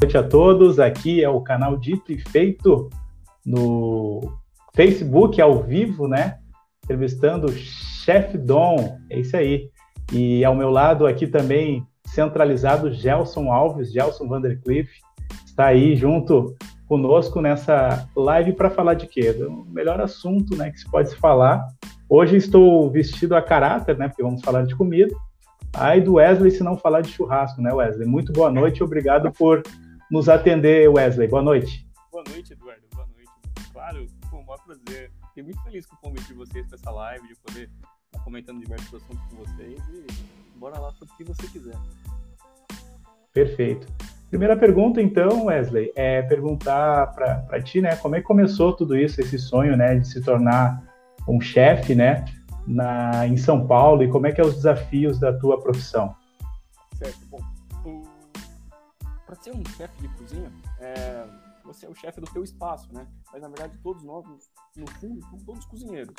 noite a todos. Aqui é o canal Dito e Feito no Facebook ao vivo, né? Entrevistando o Chef Dom. É isso aí. E ao meu lado aqui também centralizado Gelson Alves, Gelson Vandercliff, está aí junto conosco nessa live para falar de quê? Do melhor assunto, né, que se pode se falar. Hoje estou vestido a caráter, né, porque vamos falar de comida. Aí do Wesley se não falar de churrasco, né, Wesley? Muito boa noite, obrigado por nos atender, Wesley. Boa noite. Boa noite, Eduardo. Boa noite. Claro, foi um maior prazer. Fiquei muito feliz com o convite de vocês para essa live, de poder estar comentando diversos assuntos com vocês e bora lá para o que você quiser. Perfeito. Primeira pergunta, então, Wesley, é perguntar para ti, né, como é que começou tudo isso, esse sonho, né, de se tornar um chefe, né, na, em São Paulo e como é que é os desafios da tua profissão? Certo. Bom, para ser um chefe de cozinha, é, você é o chefe do teu espaço, né? Mas na verdade todos nós, no fundo, somos todos cozinheiros.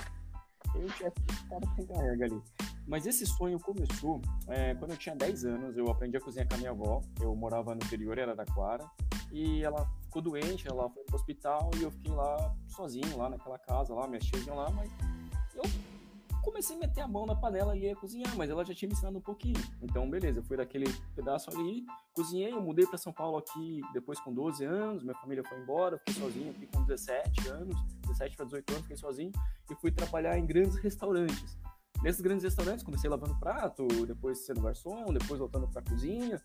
Tem o chefe que cara que encarrega ali. Mas esse sonho começou é, quando eu tinha 10 anos. Eu aprendi a cozinhar com a minha avó. Eu morava no interior, era da Quara. E ela ficou doente, ela foi pro hospital e eu fiquei lá sozinho, lá naquela casa, lá, minhas lá, mas eu comecei a meter a mão na panela e ia cozinhar, mas ela já tinha me ensinado um pouquinho. Então, beleza, eu fui daquele pedaço ali, cozinhei, eu mudei para São Paulo aqui depois com 12 anos, minha família foi embora, fiquei sozinho aqui com 17 anos, 17 para 18 anos, fiquei sozinho e fui trabalhar em grandes restaurantes. Nesses grandes restaurantes, comecei lavando prato, depois sendo garçom, depois voltando para cozinha,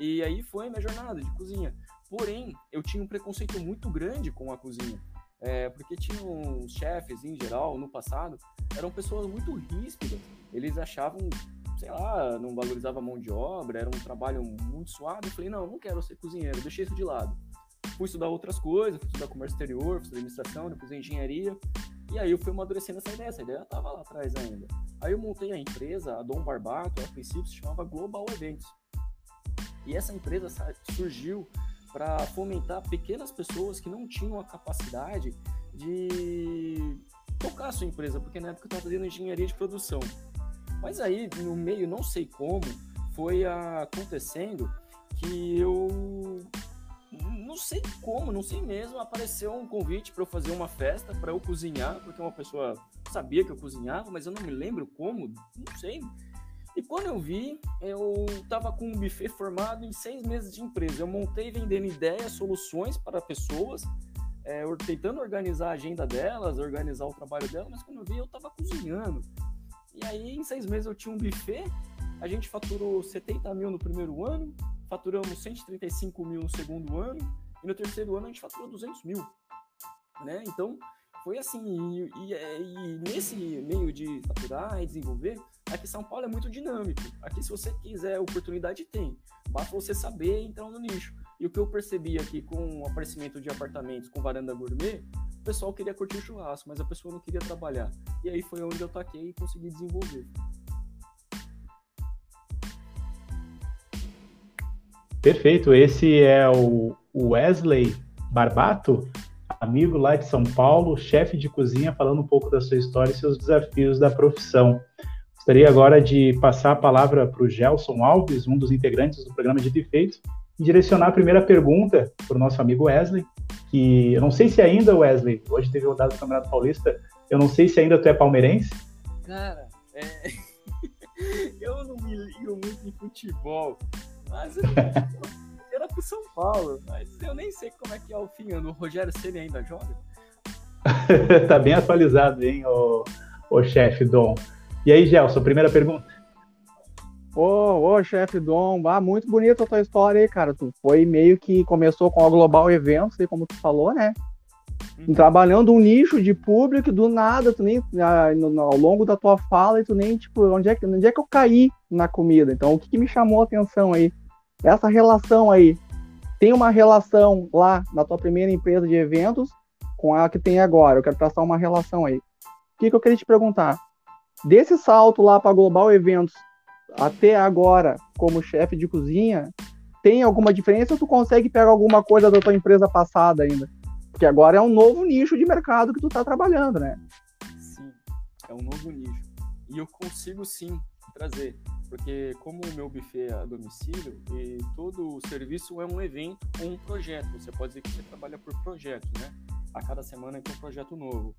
e aí foi minha jornada de cozinha. Porém, eu tinha um preconceito muito grande com a cozinha. É, porque tinham chefes, em geral, no passado, eram pessoas muito ríspidas. Eles achavam, sei lá, não valorizava a mão de obra, era um trabalho muito suave. Eu falei, não, não quero ser cozinheiro, deixei isso de lado. Fui estudar outras coisas, fui estudar comércio exterior, fui estudar administração, depois engenharia. E aí eu fui amadurecendo essa ideia, essa ideia estava lá atrás ainda. Aí eu montei a empresa, a Dom Barbato, a princípio se chamava Global Eventos. E essa empresa surgiu para fomentar pequenas pessoas que não tinham a capacidade de tocar a sua empresa, porque na época eu estava fazendo engenharia de produção. Mas aí, no meio, não sei como, foi acontecendo que eu não sei como, não sei mesmo, apareceu um convite para eu fazer uma festa, para eu cozinhar, porque uma pessoa sabia que eu cozinhava, mas eu não me lembro como, não sei. E quando eu vi, eu estava com um buffet formado em seis meses de empresa. Eu montei vendendo ideias, soluções para pessoas, é, tentando organizar a agenda delas, organizar o trabalho delas, mas quando eu vi, eu estava cozinhando. E aí, em seis meses, eu tinha um buffet, a gente faturou 70 mil no primeiro ano, faturamos 135 mil no segundo ano, e no terceiro ano a gente faturou 200 mil. Né? Então, foi assim, e, e, e, nesse meio de faturar e desenvolver, aqui São Paulo é muito dinâmico. Aqui, se você quiser oportunidade, tem. Basta você saber entrar no nicho. E o que eu percebi aqui com o aparecimento de apartamentos com varanda gourmet, o pessoal queria curtir o churrasco, mas a pessoa não queria trabalhar. E aí foi onde eu taquei e consegui desenvolver. Perfeito. Esse é o Wesley Barbato amigo lá de São Paulo, chefe de cozinha, falando um pouco da sua história e seus desafios da profissão. Gostaria agora de passar a palavra para o Gelson Alves, um dos integrantes do programa de Defeitos, e direcionar a primeira pergunta para o nosso amigo Wesley, que eu não sei se ainda, Wesley, hoje teve rodada do Campeonato Paulista, eu não sei se ainda tu é palmeirense. Cara, é... eu não me ligo muito em futebol, mas eu pro São Paulo, mas eu nem sei como é que é o fim. O Rogério Ceni ainda joga? tá bem atualizado, hein, o, o chefe Dom. E aí, Gelson, primeira pergunta. Ô, ô, chefe Dom, ah, muito bonita a tua história aí, cara. Tu foi meio que começou com a Global Eventos, como tu falou, né? Uhum. Trabalhando um nicho de público, do nada, tu nem, ah, no, ao longo da tua fala, e tu nem, tipo, onde é, que, onde é que eu caí na comida? Então, o que, que me chamou a atenção aí? Essa relação aí, tem uma relação lá na tua primeira empresa de eventos com a que tem agora. Eu quero traçar uma relação aí. O que, que eu queria te perguntar? Desse salto lá para Global Eventos até agora, como chefe de cozinha, tem alguma diferença ou tu consegue pegar alguma coisa da tua empresa passada ainda? Porque agora é um novo nicho de mercado que tu está trabalhando, né? Sim, é um novo nicho. E eu consigo sim trazer porque como o meu buffet é a domicílio, e todo o serviço é um evento ou um projeto. Você pode dizer que você trabalha por projeto, né? A cada semana tem um projeto novo.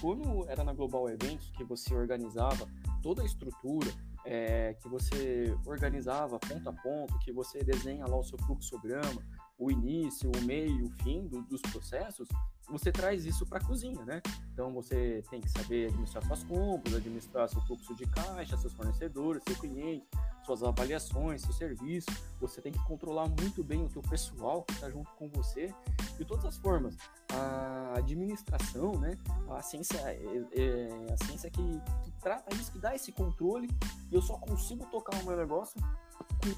Quando era na Global Eventos, que você organizava toda a estrutura, é, que você organizava ponto a ponto, que você desenha lá o seu fluxograma, o início, o meio, o fim do, dos processos, você traz isso para a cozinha, né? Então você tem que saber administrar suas compras, administrar seu fluxo de caixa, seus fornecedores, seu cliente, suas avaliações, seu serviço. Você tem que controlar muito bem o teu pessoal que está junto com você de todas as formas. A administração, né? A ciência é, é a ciência que, que trata isso, que dá esse controle. E eu só consigo tocar o meu negócio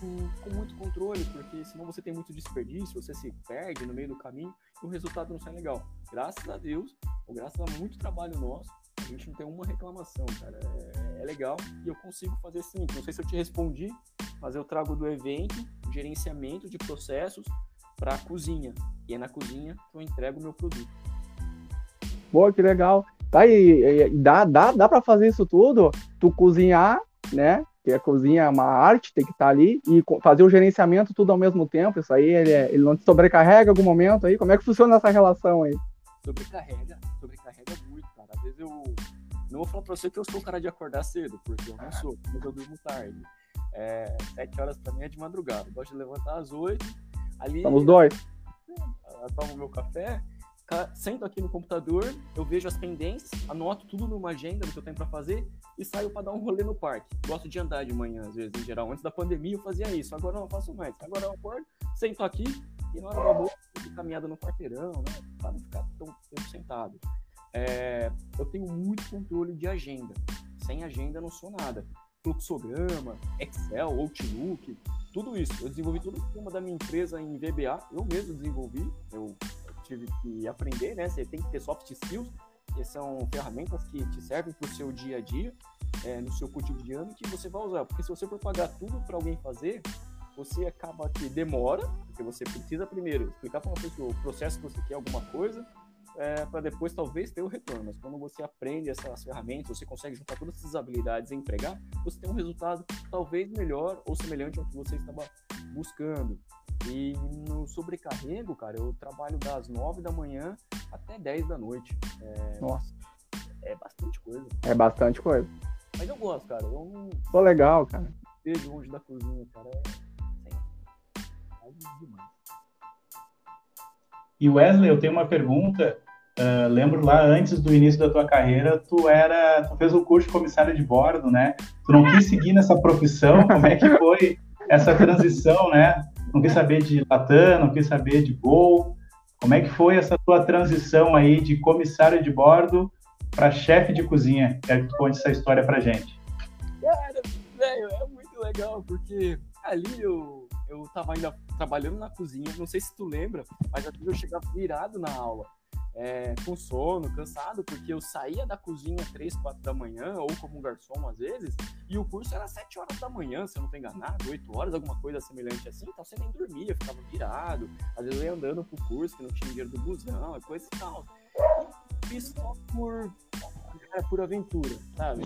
com, com, muito controle, porque senão você tem muito desperdício, você se perde no meio do caminho e o resultado não sai legal. Graças a Deus, ou graças a muito trabalho nosso, a gente não tem uma reclamação, cara. É, é legal e eu consigo fazer sim. Não sei se eu te respondi, mas eu trago do evento, gerenciamento de processos para a cozinha. E é na cozinha que eu entrego o meu produto. Boa, que legal. Tá aí, dá, dá, dá para fazer isso tudo? Tu cozinhar, né? Que a cozinha é uma arte, tem que estar tá ali, e fazer o gerenciamento tudo ao mesmo tempo, isso aí, ele, é, ele não te sobrecarrega em algum momento aí? Como é que funciona essa relação aí? Sobrecarrega, sobrecarrega muito, cara. Às vezes eu não vou falar pra você que eu sou o cara de acordar cedo, porque eu não sou, mas eu durmo tarde. É, sete horas pra mim é de madrugada. Eu gosto de levantar às oito. Ali. Estamos dois. Eu tomo meu café, sento aqui no computador, eu vejo as pendências, anoto tudo numa agenda do que eu tenho para fazer e saio para dar um rolê no parque. Gosto de andar de manhã, às vezes, em geral. Antes da pandemia eu fazia isso, agora não faço mais. Agora eu acordo, sento aqui e na hora do almoço caminhada no quarteirão, né? Para não ficar tão tempo sentado. É, eu tenho muito controle de agenda. Sem agenda não sou nada. Fluxograma, Excel, Outlook, tudo isso. Eu desenvolvi todo o sistema da minha empresa em VBA, eu mesmo desenvolvi. Eu tive que aprender, né? Você tem que ter soft skills, que são ferramentas que te servem para o seu dia a dia, é, no seu cotidiano, que você vai usar. Porque se você for pagar tudo para alguém fazer, você acaba que demora, porque você precisa primeiro explicar para uma pessoa o processo que você quer alguma coisa, é, para depois talvez ter o retorno. Mas quando você aprende essas ferramentas, você consegue juntar todas essas habilidades e empregar, você tem um resultado talvez melhor ou semelhante ao que você estava buscando. E no sobrecarrego, cara, eu trabalho das 9 da manhã até 10 da noite. É, Nossa. É bastante coisa. É bastante coisa. Mas eu gosto, cara. Eu não. Pô, legal, cara. Vejo longe da cozinha, cara. É. é demais. E Wesley, eu tenho uma pergunta. Uh, lembro lá antes do início da tua carreira, tu era, tu fez o curso de comissário de bordo, né? Tu não quis seguir nessa profissão? Como é que foi essa transição, né? não quis saber de Latam, não quis saber de Gol. Como é que foi essa tua transição aí de comissário de bordo para chefe de cozinha? Quero que tu conte essa história pra gente. Cara, velho, é muito legal, porque ali eu, eu tava ainda trabalhando na cozinha, não sei se tu lembra, mas às vezes eu chegava virado na aula é, com sono, cansado, porque eu saía da cozinha três, quatro da manhã, ou como garçom às vezes, e o curso era sete horas da manhã, se eu não tô enganado, oito horas, alguma coisa semelhante assim, então você nem dormia, ficava virado, às vezes eu ia andando pro curso, que não tinha dinheiro do busão, coisa e tal. E fiz só por, cara, por aventura, sabe?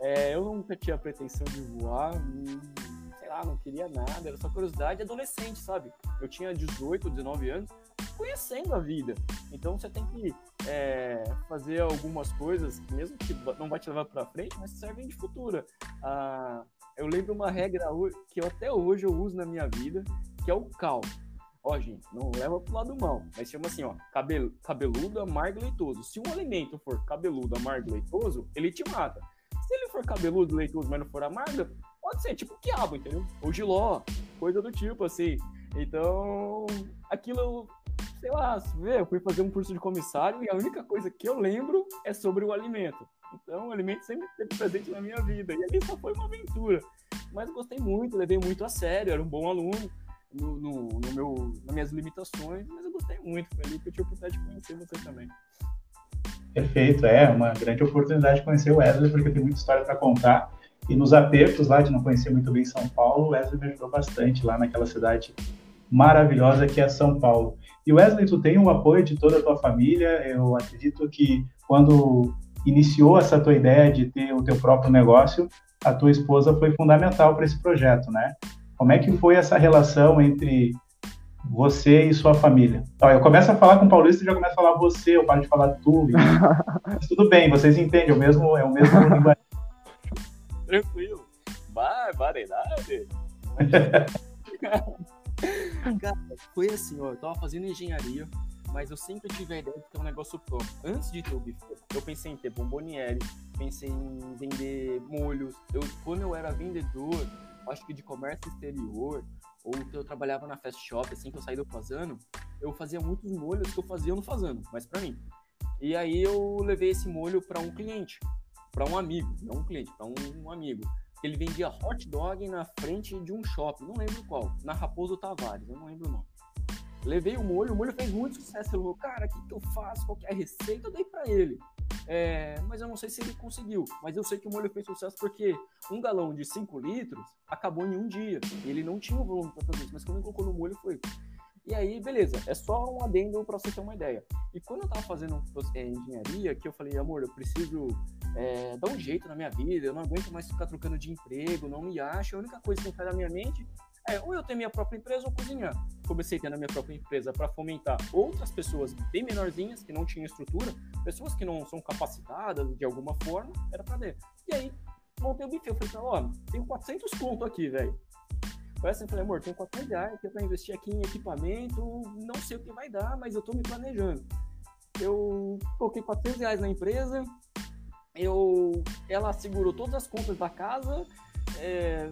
É, eu nunca tinha pretensão de voar, sei não queria nada, era só curiosidade adolescente, sabe? Eu tinha 18, 19 anos, conhecendo a vida. Então você tem que é, fazer algumas coisas, mesmo que não vai te levar para frente, mas servem de futuro. Ah, eu lembro uma regra que eu, até hoje eu uso na minha vida, que é o cal. Ó, gente, não leva pro lado mal, mas chama assim, ó, cabel, cabeludo, amargo, leitoso. Se um alimento for cabeludo, amargo, leitoso, ele te mata. Se ele for cabeludo, leitoso, mas não for amargo, pode ser tipo quiabo, entendeu? Ou giló, coisa do tipo, assim. Então, aquilo sei lá, eu fui fazer um curso de comissário e a única coisa que eu lembro é sobre o alimento. Então, o alimento sempre esteve presente na minha vida. E ali só foi uma aventura. Mas gostei muito, levei muito a sério, era um bom aluno no, no, no meu, nas minhas limitações, mas eu gostei muito. Foi ali que eu tive a oportunidade de conhecer você também. Perfeito, é uma grande oportunidade de conhecer o Wesley, porque tem muita história para contar. E nos apertos lá de não conhecer muito bem São Paulo, o Wesley me ajudou bastante lá naquela cidade maravilhosa que é São Paulo. E Wesley, tu tem o apoio de toda a tua família. Eu acredito que quando iniciou essa tua ideia de ter o teu próprio negócio, a tua esposa foi fundamental para esse projeto, né? Como é que foi essa relação entre você e sua família? Então, eu começo a falar com o Paulista e já começo a falar você, eu paro de falar tu. Mas tudo bem, vocês entendem, é o mesmo, é o mesmo linguagem. Tranquilo. Barbaridade. Cara, foi assim, ó, eu tava fazendo engenharia, mas eu sempre tive a ideia de ter um negócio próprio. Antes de ter o bife, eu pensei em ter bomboniere, pensei em vender molhos. Eu, quando eu era vendedor, acho que de comércio exterior, ou que eu trabalhava na fast shop, assim que eu saí do Fazano, eu fazia muitos molhos que eu fazia no Fazano, mas para mim. E aí eu levei esse molho para um cliente, para um amigo, não um cliente, para um, um, amigo. Ele vendia hot dog na frente de um shopping, não lembro qual, na Raposo Tavares, eu não lembro o nome. Levei o molho, o molho fez muito sucesso. Ele falou, cara, o que, que eu faço? Qual é a receita? Eu dei para ele. É, mas eu não sei se ele conseguiu. Mas eu sei que o molho fez sucesso porque um galão de 5 litros acabou em um dia. Ele não tinha o volume para fazer isso. Mas quando ele colocou no molho, foi. E aí, beleza, é só um adendo para você ter uma ideia. E quando eu tava fazendo é, engenharia, que eu falei, amor, eu preciso é, dar um jeito na minha vida, eu não aguento mais ficar trocando de emprego, não me acho. A única coisa que sai da minha mente é ou eu ter minha própria empresa ou cozinhar. Comecei tendo a minha própria empresa para fomentar outras pessoas bem menorzinhas que não tinham estrutura, pessoas que não são capacitadas de alguma forma, era para dentro. E aí montei o buffet, eu falei, ó, tenho 400 conto aqui, velho. Assim, eu falei, amor, tenho 400 reais que é para investir aqui em equipamento, não sei o que vai dar, mas eu tô me planejando. Eu coloquei 400 reais na empresa, eu, ela segurou todas as contas da casa, é,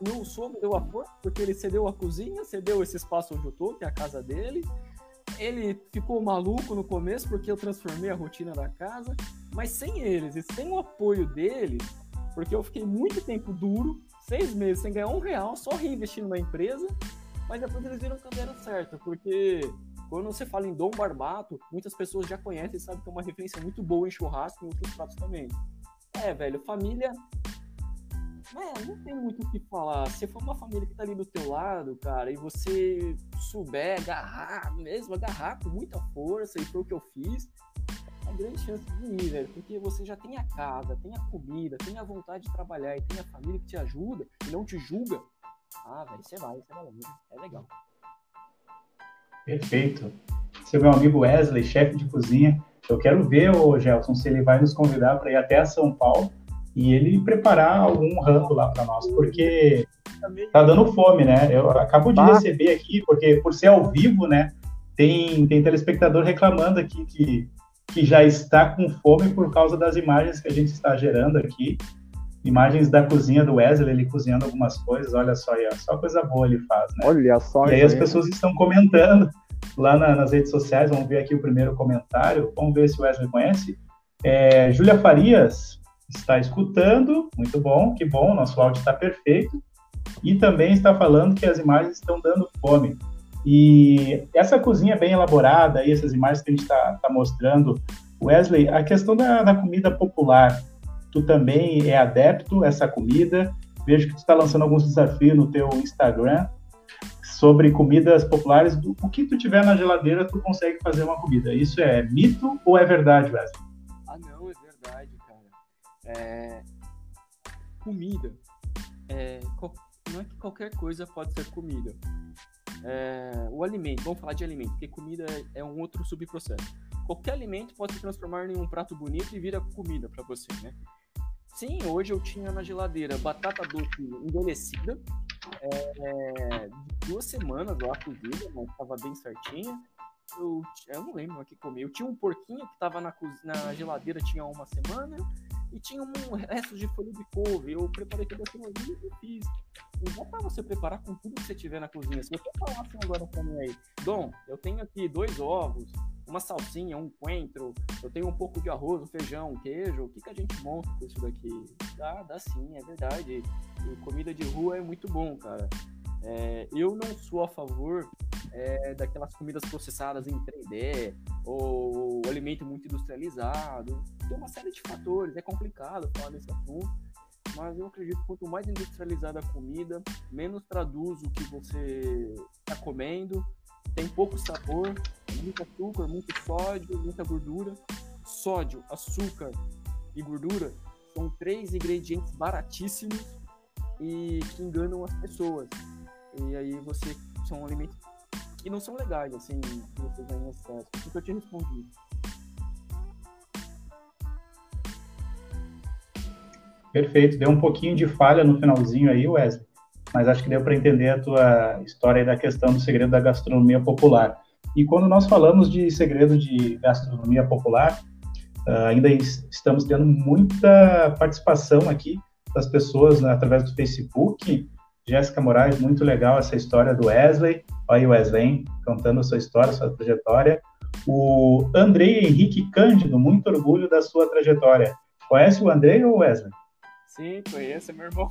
meu sogro deu a força, porque ele cedeu a cozinha, cedeu esse espaço onde eu tô, que é a casa dele. Ele ficou maluco no começo, porque eu transformei a rotina da casa. Mas sem eles e sem o apoio deles, porque eu fiquei muito tempo duro, seis meses sem ganhar um real, só reinvestindo na empresa. Mas depois eles viram que deram certo, porque quando você fala em Dom Barbato, muitas pessoas já conhecem e sabem que é uma referência muito boa em churrasco e outros pratos também. É, velho, família é, não tem muito o que falar. Se for uma família que tá ali do teu lado, cara, e você souber agarrar, mesmo agarrar com muita força, e foi o que eu fiz, é grande chance de ir, velho. Porque você já tem a casa, tem a comida, tem a vontade de trabalhar e tem a família que te ajuda e não te julga. Ah, velho, você vai, você vai longe. É legal. Perfeito. Seu meu amigo Wesley, chefe de cozinha, eu quero ver, o Gelson, se ele vai nos convidar para ir até São Paulo e ele preparar algum rango lá para nós, porque tá dando fome, né? Eu acabo de receber aqui, porque por ser ao vivo, né? Tem, tem telespectador reclamando aqui que, que já está com fome por causa das imagens que a gente está gerando aqui. Imagens da cozinha do Wesley, ele cozinhando algumas coisas, olha só, aí, só coisa boa ele faz, né? Olha só. E aí as pessoas estão comentando lá na, nas redes sociais, vamos ver aqui o primeiro comentário, vamos ver se o Wesley conhece. É, Júlia Farias, está escutando, muito bom, que bom, nosso áudio está perfeito, e também está falando que as imagens estão dando fome. E essa cozinha bem elaborada, e essas imagens que a gente está tá mostrando, Wesley, a questão da, da, comida popular, tu também é adepto a essa comida, vejo que tu está lançando alguns desafios no teu Instagram sobre comidas populares, o que tu tiver na geladeira, tu consegue fazer uma comida. Isso é mito ou é verdade, Wesley? É, comida. É, não é que qualquer coisa pode ser comida. É, o alimento, vamos falar de alimento, porque comida é um outro subprocesso. Qualquer alimento pode se transformar em um prato bonito e vira comida para você, né? Sim, hoje eu tinha na geladeira batata doce envelhecida, é, duas semanas lá cozida, mas estava bem certinha. Eu, eu não lembro o que comer. Eu tinha um porquinho que estava na, na geladeira tinha uma semana e tinha um resto de folha de couve. Eu preparei tudo aquilo ali e fiz. E dá pra você preparar com tudo que você tiver na cozinha. Se você falar assim agora pra mim aí, Dom, eu tenho aqui dois ovos, uma salsinha, um coentro, eu tenho um pouco de arroz, um feijão, um queijo, o que, que a gente monta com isso daqui? Dá, dá sim, é verdade. E comida de rua é muito bom, cara. É, eu não sou a favor é, daquelas comidas processadas em 3D ou alimento muito industrializado. Tem uma série de fatores, é complicado falar desse assunto, mas eu acredito que quanto mais industrializada a comida, menos traduz o que você está comendo, tem pouco sabor, muito açúcar, muito sódio, muita gordura. Sódio, açúcar, e gordura são três ingredientes baratíssimos e que enganam as pessoas. E aí você são alimentos que não são legais, assim, que você ganha. Por isso que eu te respondi. Perfeito. Deu um pouquinho de falha no finalzinho aí, Wesley, mas acho que deu para entender a tua história da questão do segredo da gastronomia popular. E quando nós falamos de segredo de gastronomia popular, uh, ainda estamos tendo muita participação aqui das pessoas né, através do Facebook. Jéssica Moraes, muito legal essa história do Wesley. Olha aí o Wesley contando a sua história, sua trajetória. O Andrei Henrique Cândido, muito orgulho da sua trajetória. Conhece o Andrei ou o Wesley? Sim, conheço, é meu irmão.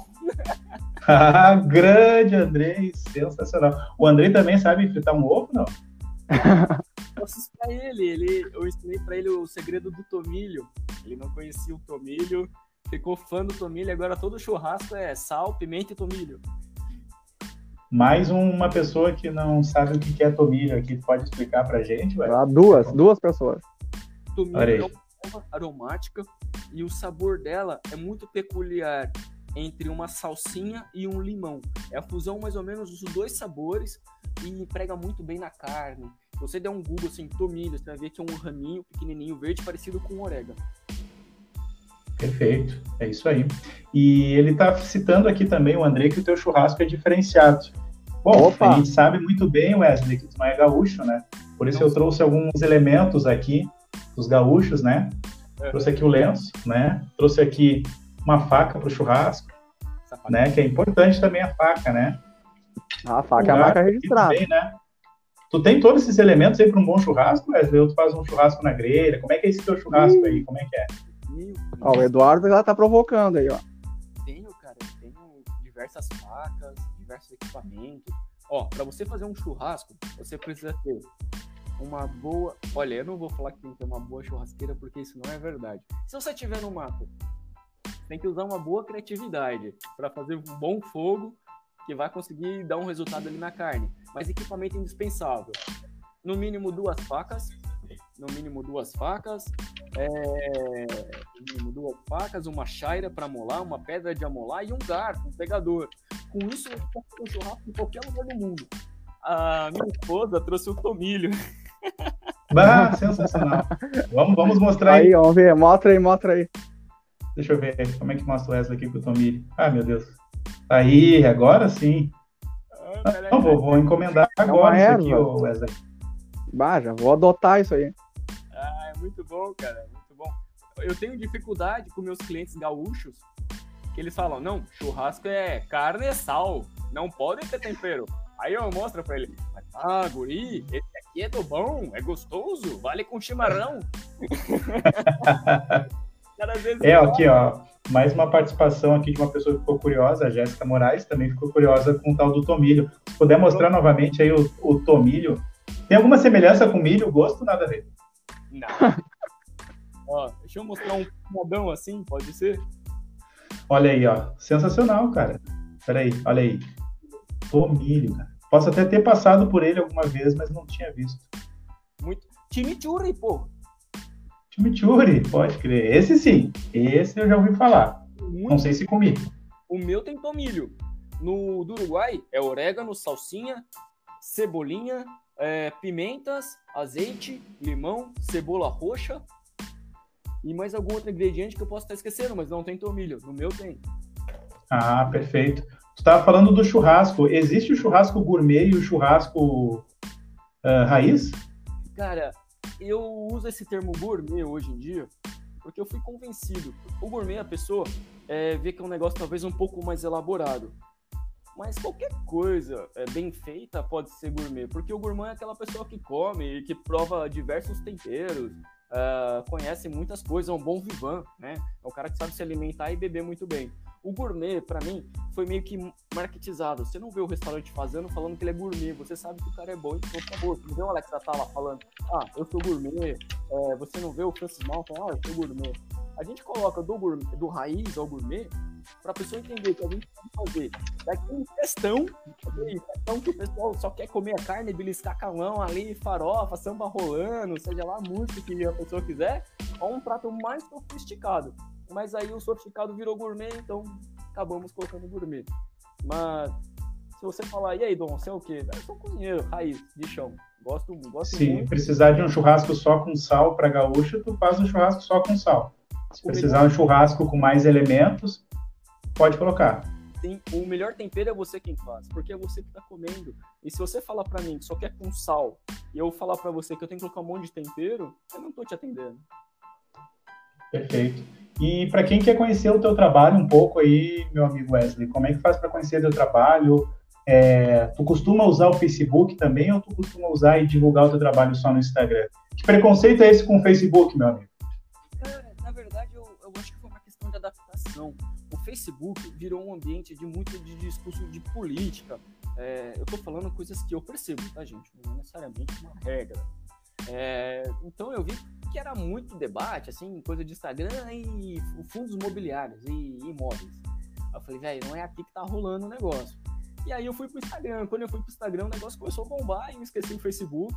ah, grande Andrei, sensacional. O Andrei também sabe fritar um ovo, não? Eu assisti pra ele, ele, eu ensinei pra ele o segredo do tomilho. Ele não conhecia o tomilho, ficou fã do tomilho, agora todo churrasco é sal, pimenta e tomilho. Mais uma pessoa que não sabe o que é tomilho aqui, pode explicar pra gente, velho? Ah, duas, duas pessoas. Tomilho é uma aromática e o sabor dela é muito peculiar entre uma salsinha e um limão. É a fusão mais ou menos dos dois sabores e emprega muito bem na carne. Se você der um Google assim, tomilho, você vai ver que é um raminho pequenininho verde parecido com um orégano. Perfeito, é isso aí. E ele está citando aqui também, o André, que o teu churrasco é diferenciado. Bom, Opa. a gente sabe muito bem, Wesley, que tu não é gaúcho, né? Por isso não. eu trouxe alguns elementos aqui dos gaúchos, né? Trouxe aqui o lenço, né? Trouxe aqui uma faca para o churrasco, né? Que é importante também a faca, né? A faca é a marca registrada. Bem, né? Tu tem todos esses elementos aí para um bom churrasco, Wesley? Ou tu faz um churrasco na grelha? Como é que é esse teu churrasco aí? Como é que é? Ó, o Eduardo já tá provocando aí, ó. Tenho, cara, tenho diversas facas, diversos equipamentos. Ó, para você fazer um churrasco, você precisa ter uma boa. Olha, eu não vou falar que tem que ter uma boa churrasqueira, porque isso não é verdade. Se você tiver no mato, tem que usar uma boa criatividade para fazer um bom fogo que vai conseguir dar um resultado ali na carne. Mas equipamento indispensável. No mínimo duas facas. No mínimo duas facas. É... No mínimo duas facas, uma chaira para molar, uma pedra de amolar e um garfo, um pegador. Com isso, eu posso fazer um churrasco em qualquer lugar do mundo. A minha esposa trouxe o tomilho. Bah, sensacional. Vamos, vamos mostrar aí. Aí, vamos ver. Mostra aí, mostra aí. Deixa eu ver como é que mostra o Wesley aqui com o tomilho. Ah, meu Deus. Aí, agora sim. Ah, não, vou, vou encomendar agora é isso aqui, Wesley. Bah, já vou adotar isso aí. Muito bom, cara. Muito bom. Eu tenho dificuldade com meus clientes gaúchos que eles falam, não, churrasco é carne e sal. Não pode ter tempero. Aí eu mostro pra ele, ah, guri, esse aqui é do bom, é gostoso, vale com chimarrão. é, aqui, ó, mais uma participação aqui de uma pessoa que ficou curiosa, a Jéssica Moraes, também ficou curiosa com o tal do tomilho. Se puder mostrar novamente aí o, o tomilho. Tem alguma semelhança com milho, gosto? Nada a ver. Não. ó, deixa eu mostrar um modão assim, pode ser? Olha aí, ó. Sensacional, cara. Peraí, olha aí. Tomilho, cara. Posso até ter passado por ele alguma vez, mas não tinha visto. Muito. Chimichurri, pô. Chimichurri, pode crer. Esse sim. Esse eu já ouvi falar. Muito. Não sei se comi. O meu tem tomilho. No do Uruguai é orégano, salsinha, cebolinha, é, pimentas, azeite, limão, cebola roxa e mais algum outro ingrediente que eu posso estar esquecendo, mas não tem tomilho. No meu tem. Ah, perfeito. Tu estava falando do churrasco. Existe o churrasco gourmet e o churrasco uh, raiz? Cara, eu uso esse termo gourmet hoje em dia porque eu fui convencido. O gourmet, a pessoa é, vê que é um negócio talvez um pouco mais elaborado. Mas qualquer coisa é, bem feita pode ser gourmet, porque o gourmet é aquela pessoa que come e que prova diversos temperos, uh, conhece muitas coisas, é um bom vivan, né? É um cara que sabe se alimentar e beber muito bem. O gourmet, para mim, foi meio que marketizado. Você não vê o restaurante fazendo falando que ele é gourmet. Você sabe que o cara é bom e por favor. Não vê o Alex Atala falando, ah, eu sou gourmet. É, você não vê o Francis Mal falando, ah, eu sou gourmet. A gente coloca do, gourmet, do raiz ao gourmet para a pessoa entender que a gente pode fazer daquele questão, questão que o pessoal só quer comer a carne, beliscar calão ali, farofa, samba rolando, seja lá a música que a pessoa quiser, a um prato mais sofisticado. Mas aí o sofisticado virou gourmet, então acabamos colocando gourmet. Mas se você falar, e aí, Dom, você é o quê? Eu sou cozinheiro, raiz, de chão. Gosto, gosto Se muito. precisar de um churrasco só com sal para gaúcho, tu faz um churrasco só com sal. Se precisar de um churrasco com mais elementos, pode colocar. Tem, o melhor tempero é você quem faz, porque é você que está comendo. E se você falar para mim que só quer com sal, e eu falar para você que eu tenho que colocar um monte de tempero, eu não estou te atendendo. Perfeito. E para quem quer conhecer o teu trabalho um pouco aí, meu amigo Wesley, como é que faz para conhecer o teu trabalho? É, tu costuma usar o Facebook também ou tu costuma usar e divulgar o teu trabalho só no Instagram? Que preconceito é esse com o Facebook, meu amigo? Cara, na verdade, eu, eu acho que foi uma questão de adaptação. Facebook virou um ambiente de muito de discurso de política. É, eu tô falando coisas que eu percebo, tá, gente? Não é necessariamente uma regra. É, então eu vi que era muito debate, assim, coisa de Instagram e fundos imobiliários e imóveis. Eu falei, velho, não é aqui que tá rolando o negócio. E aí eu fui pro Instagram. Quando eu fui pro Instagram, o negócio começou a bombar e eu esqueci o Facebook.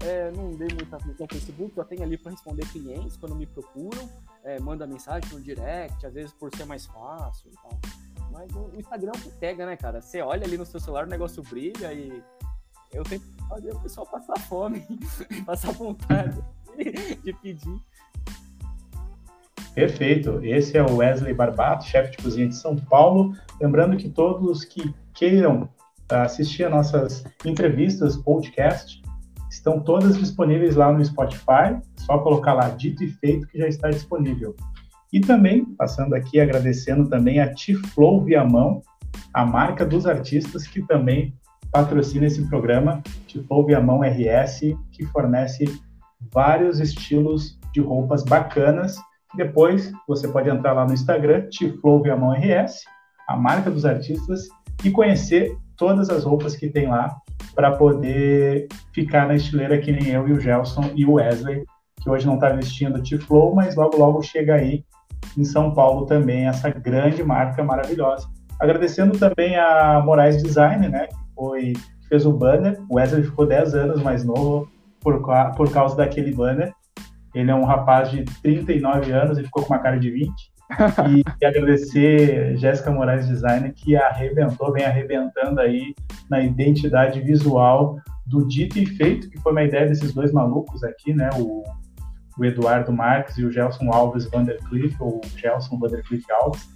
É, não dei muita atenção no Facebook, só tenho ali para responder clientes quando me procuram. É, manda mensagem no direct, às vezes por ser mais fácil e tal. Mas o Instagram é pega, né, cara? Você olha ali no seu celular, o negócio brilha e eu tento fazer o pessoal passar fome, passar vontade de pedir. Perfeito. Esse é o Wesley Barbato, chefe de cozinha de São Paulo. Lembrando que todos que queiram assistir a nossas entrevistas, podcast, estão todas disponíveis lá no Spotify. Só colocar lá dito e feito que já está disponível. E também, passando aqui, agradecendo também a Tiflow Viamão, a marca dos artistas que também patrocina esse programa, Tiflow Viamão RS, que fornece vários estilos de roupas bacanas. Depois você pode entrar lá no Instagram, Tiflow Viamão RS, a marca dos artistas, e conhecer todas as roupas que tem lá para poder ficar na estileira que nem eu e o Gelson e o Wesley, que hoje não está vestindo Tiflow, mas logo logo chega aí em São Paulo também essa grande marca maravilhosa. Agradecendo também a Moraes Design, né, que foi fez o banner. O Wesley ficou 10 anos mais novo por, por causa daquele banner. Ele é um rapaz de 39 anos e ficou com uma cara de 20 e, e agradecer Jéssica Moraes Design, que arrebentou, vem arrebentando aí na identidade visual do dito e feito, que foi uma ideia desses dois malucos aqui, né? O, o Eduardo Marques e o Gelson Alves Vandercliff, ou Gelson Vandercliff Alves.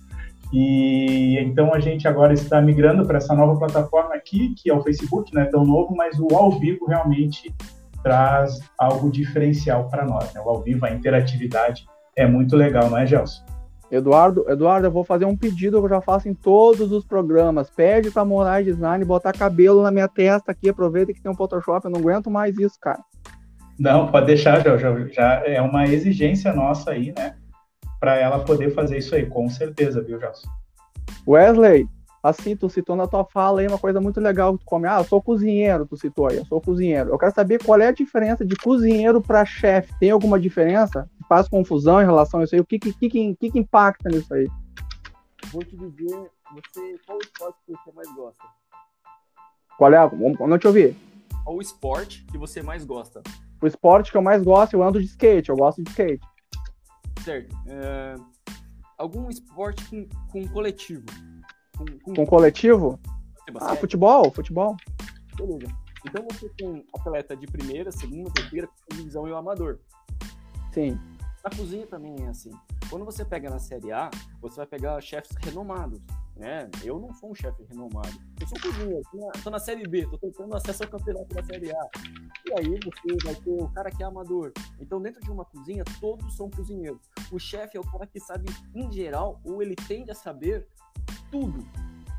E então a gente agora está migrando para essa nova plataforma aqui, que é o Facebook, não é tão novo, mas o ao vivo realmente traz algo diferencial para nós. Né? O ao vivo, a interatividade é muito legal, não é, Gelson? Eduardo, Eduardo, eu vou fazer um pedido que eu já faço em todos os programas. Pede para Moraes Design botar cabelo na minha testa aqui. Aproveita que tem um Photoshop. Eu não aguento mais isso, cara. Não, pode deixar, já, já, já é uma exigência nossa aí, né? Para ela poder fazer isso aí, com certeza, viu, Gelson? Wesley, assim, tu citou na tua fala aí uma coisa muito legal que tu come. Ah, eu sou cozinheiro, tu citou aí, eu sou cozinheiro. Eu quero saber qual é a diferença de cozinheiro para chefe. Tem alguma diferença? faz confusão em relação a isso aí? O que, que, que, que, que impacta nisso aí? Vou te dizer, você, qual esporte que você mais gosta? Qual é? Não te ouvi. Qual o esporte que você mais gosta? O esporte que eu mais gosto, eu ando de skate, eu gosto de skate. Certo. É... Algum esporte com, com coletivo? Com, com... com coletivo? Ah, futebol, futebol. Beleza. Então você tem atleta de primeira, segunda, terceira, divisão e o amador. Sim. Na cozinha também é assim. Quando você pega na Série A, você vai pegar chefes renomados, né? Eu não sou um chefe renomado. Eu sou cozinheiro, tô na Série B, tô tentando acesso ao campeonato da Série A. E aí você vai ter o cara que é amador. Então, dentro de uma cozinha, todos são cozinheiros. O chefe é o cara que sabe, em geral, ou ele tende a saber tudo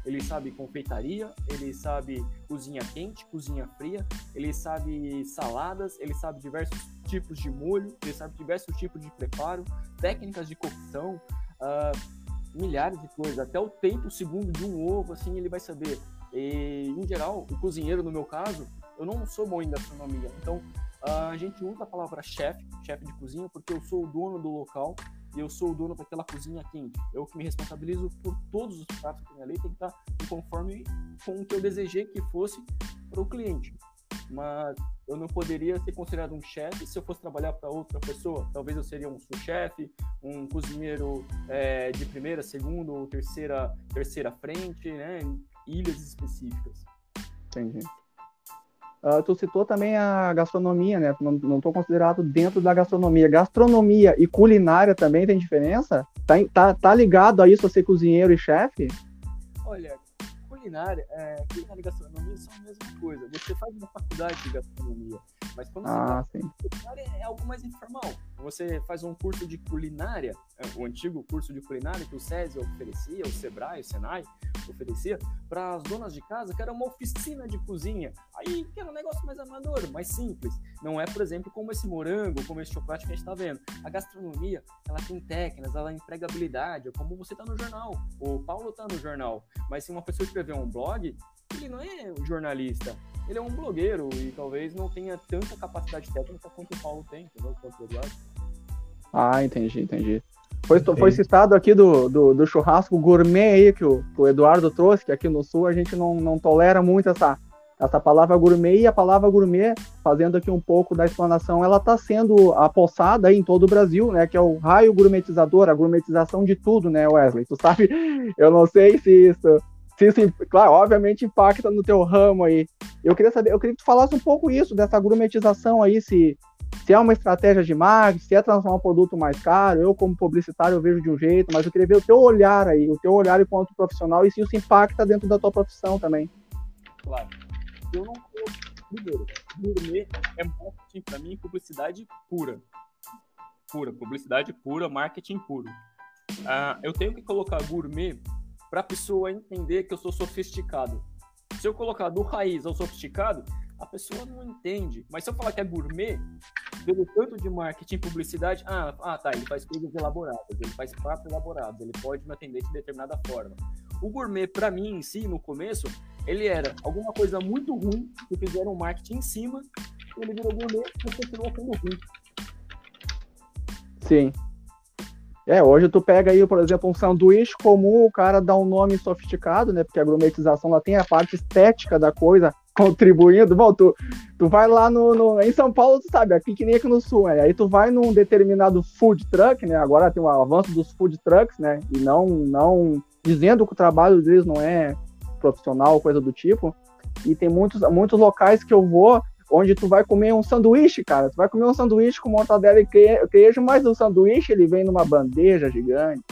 ele sabe confeitaria, ele sabe cozinha quente, cozinha fria, ele sabe saladas, ele sabe diversos tipos de molho, ele sabe diversos tipos de preparo, técnicas de cocção, uh, milhares de coisas, até o tempo segundo de um ovo, assim, ele vai saber. E, em geral, o cozinheiro, no meu caso, eu não sou bom em gastronomia, então uh, a gente usa a palavra chefe, chefe de cozinha, porque eu sou o dono do local e eu sou o dono daquela cozinha quente. Eu que me responsabilizo por todos os pratos que tem ali, tem que estar conforme com o que eu desejei que fosse para o cliente. mas eu não poderia ser considerado um chefe se eu fosse trabalhar para outra pessoa. Talvez eu seria um sous-chefe, um cozinheiro é, de primeira, segunda ou terceira, terceira frente, né? Ilhas específicas. Entendi. Uh, tu citou também a gastronomia, né? Não estou considerado dentro da gastronomia. Gastronomia e culinária também tem diferença? Tá, tá, tá ligado a isso, a ser cozinheiro e chefe? Olha, culinária, é, culinária e gastronomia são a mesma coisa. Você faz uma faculdade de gastronomia, mas quando ah, você faz culinária é algo mais informal. Você faz um curso de culinária, é, o antigo curso de culinária que o SESI oferecia, o SEBRAE, o SENAI oferecia, para as donas de casa, que era uma oficina de cozinha. Aí que era um negócio mais amador, mais simples. Não é, por exemplo, como esse morango, como esse chocolate que a gente está vendo. A gastronomia, ela tem técnicas, ela emprega habilidade, é como você está no jornal. O Paulo está no jornal. Mas se uma pessoa escrever um blog, ele não é um jornalista, ele é um blogueiro e talvez não tenha tanta capacidade técnica quanto o Paulo tem, entendeu? Quanto o Eduardo. Ah, entendi, entendi. Foi, foi citado aqui do, do, do, churrasco gourmet aí que o, que o Eduardo trouxe, que aqui no sul a gente não, não tolera muito essa, essa palavra gourmet, e a palavra gourmet, fazendo aqui um pouco da explanação, ela está sendo apossada aí em todo o Brasil, né, que é o raio gourmetizador, a gourmetização de tudo, né, Wesley? Tu sabe, eu não sei se isso, se isso, claro, obviamente impacta no teu ramo aí. Eu queria saber, eu queria que tu falasse um pouco isso, dessa gourmetização aí, se, se é uma estratégia de marketing, se é transformar um produto mais caro, eu como publicitário eu vejo de um jeito, mas eu queria ver o teu olhar aí, o teu olhar enquanto profissional e se isso impacta dentro da tua profissão também. Claro. Eu não primeiro, gourmet é marketing para mim publicidade pura. Pura, publicidade pura, marketing puro. Uh, eu tenho que colocar gourmet para a pessoa entender que eu sou sofisticado. Se eu colocar do raiz ao sofisticado, a pessoa não entende. Mas se eu falar que é gourmet, pelo tanto de marketing e publicidade, ah, ah, tá, ele faz coisas elaboradas, ele faz pratos elaborados, ele pode me atender de determinada forma. O gourmet, para mim, em si, no começo, ele era alguma coisa muito ruim, que fizeram marketing em cima, e ele virou gourmet e continuou sendo ruim. Sim. É, hoje tu pega aí, por exemplo, um sanduíche comum, o cara dá um nome sofisticado, né? Porque a gourmetização ela tem a parte estética da coisa contribuindo. Bom, tu, tu vai lá no, no, Em São Paulo, tu sabe, aqui que nem aqui no sul, né? Aí tu vai num determinado food truck, né? Agora tem o avanço dos food trucks, né? E não, não dizendo que o trabalho deles não é profissional, coisa do tipo. E tem muitos, muitos locais que eu vou onde tu vai comer um sanduíche, cara. Tu vai comer um sanduíche com mortadela e queijo, mas o sanduíche ele vem numa bandeja gigante.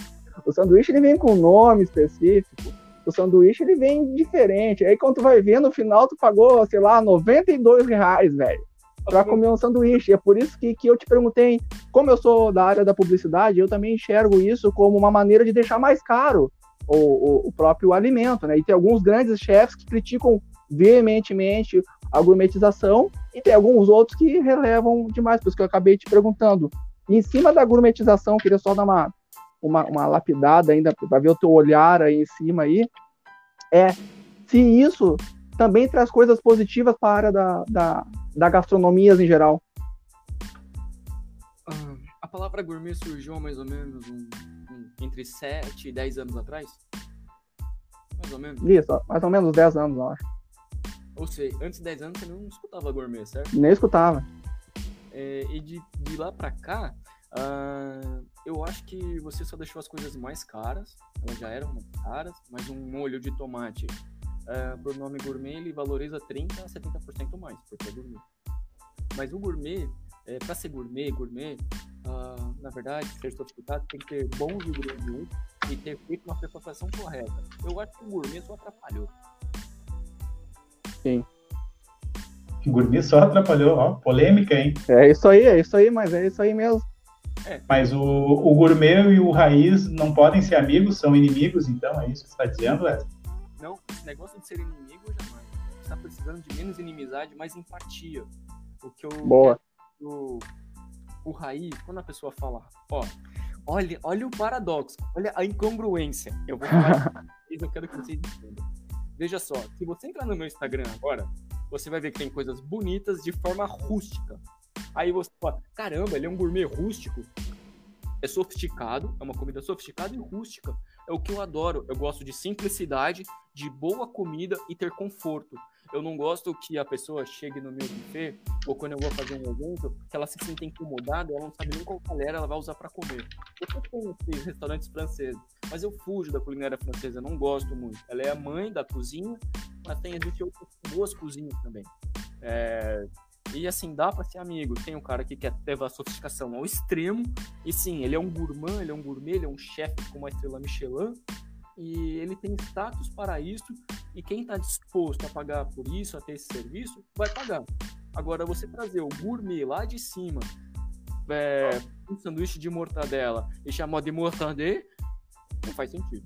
O sanduíche ele vem com nome específico. O sanduíche ele vem diferente. Aí quando tu vai ver no final tu pagou, sei lá, 92 reais, velho. Pra comer um sanduíche. É por isso que, que eu te perguntei, como eu sou da área da publicidade, eu também enxergo isso como uma maneira de deixar mais caro o, o, o próprio alimento, né? E tem alguns grandes chefs que criticam veementemente a gourmetização, e tem alguns outros que relevam demais, por isso que eu acabei te perguntando. E em cima da gourmetização, queria só dar uma, uma, uma lapidada ainda para ver o teu olhar aí em cima aí, é se isso também traz coisas positivas para a área da, da, da gastronomia em geral. Ah, a palavra gourmet surgiu há mais ou menos um, um, entre 7 e 10 anos atrás? Mais ou menos? Isso, mais ou menos 10 anos, eu acho. Ou seja, antes de 10 anos você não escutava gourmet, certo? Nem escutava. É, e de, de lá pra cá, uh, eu acho que você só deixou as coisas mais caras. Elas já eram caras, mas um molho de tomate, uh, por nome gourmet, ele valoriza 30% a 70% mais, porque é gourmet. Mas o gourmet, é, para ser gourmet, gourmet, uh, na verdade, ser sofisticado, tem que ter bons ingredientes e ter feito uma preparação correta. Eu acho que o gourmet só atrapalhou. Sim. O gourmet só atrapalhou, ó, polêmica, hein? É isso aí, é isso aí, mas é isso aí mesmo. É. Mas o, o gourmet e o raiz não podem ser amigos, são inimigos, então, é isso que você está dizendo, Wesley? Não, esse negócio de ser inimigo, jamais. Gente está precisando de menos inimizade, mais empatia. O que eu. Boa. O, o raiz, quando a pessoa fala, ó, olha, olha o paradoxo, olha a incongruência. Eu vou falar, eu quero que vocês entendam. Veja só, se você entrar no meu Instagram agora, você vai ver que tem coisas bonitas de forma rústica. Aí você fala, caramba, ele é um gourmet rústico. É sofisticado, é uma comida sofisticada e rústica. É o que eu adoro. Eu gosto de simplicidade de boa comida e ter conforto. Eu não gosto que a pessoa chegue no meu buffet, ou quando eu vou fazer um evento, que ela se sinta incomodada, ela não sabe nem qual galera ela vai usar para comer. Eu tenho restaurantes franceses, mas eu fujo da culinária francesa, não gosto muito. Ela é a mãe da cozinha, mas tem existem outras boas cozinhas também. É, e assim, dá para ser amigo. Tem um cara que quer levar a sofisticação ao extremo. E sim, ele é um gourmand, ele é um gourmet, ele é um chefe com uma estrela Michelin. E ele tem status para isso. E quem está disposto a pagar por isso, a ter esse serviço, vai pagar. Agora, você trazer o gourmet lá de cima, é, um sanduíche de mortadela e chamar de mortadê, não faz sentido.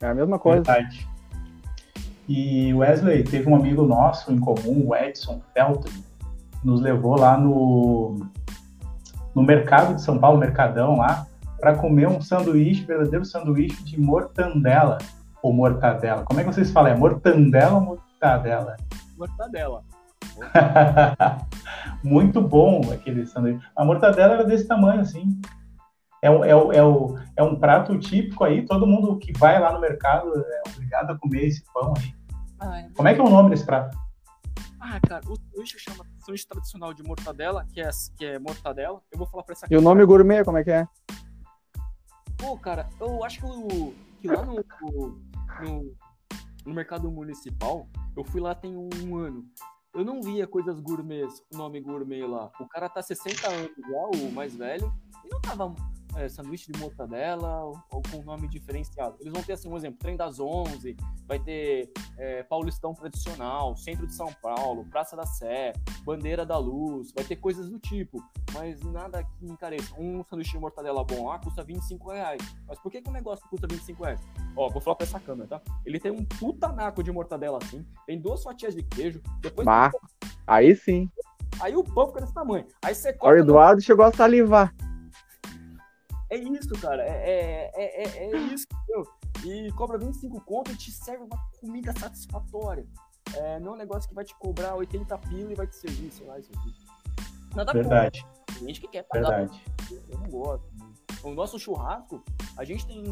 É a mesma coisa. Verdade. E Wesley, teve um amigo nosso em comum, o Edson Felton, nos levou lá no, no mercado de São Paulo, Mercadão lá, para comer um sanduíche, verdadeiro sanduíche de mortandela ou mortadela. Como é que vocês falam? É mortandela ou mortadela? Mortadela. Muito bom aquele sanduíche. A mortadela era desse tamanho, assim. É, é, é, o, é um prato típico aí, todo mundo que vai lá no mercado é obrigado a comer esse pão aí. Ah, é Como é que é o nome desse prato? Ah, cara, o sanduíche chama sanduíche tradicional de mortadela, que é, que é mortadela. Eu vou falar pra essa E o nome gourmet, como é que é? Pô, cara, eu acho que, o, que lá no, no, no mercado municipal, eu fui lá tem um ano. Eu não via coisas gourmets, o nome gourmet lá. O cara tá 60 anos já, o mais velho, e não tava é, sanduíche de mortadela ou, ou, com nome diferenciado. Eles vão ter, assim, um exemplo, Trem das 11, vai ter é, Paulistão Tradicional, Centro de São Paulo, Praça da Sé, Bandeira da Luz, vai ter coisas do tipo, mas nada que encareça. Um sanduíche de mortadela bom lá custa 25 reais. Mas por que, que o negócio custa 25 reais? Ó, vou falar pra essa câmera, tá? Ele tem um puta naco de mortadela assim, tem duas fatias de queijo, depois... Bah, aí sim. Aí o pão fica desse tamanho. Aí você corta... O Eduardo no... chegou a salivar. É isso, cara. É, é, é, é isso, entendeu? E cobra 25 conto e te serve uma comida satisfatória. É, não é um negócio que vai te cobrar 80 pila e vai te servir, sei lá, isso aqui. Nada Verdade. Tem gente que quer pagar. Verdade. Eu não gosto. O nosso churrasco, a gente tem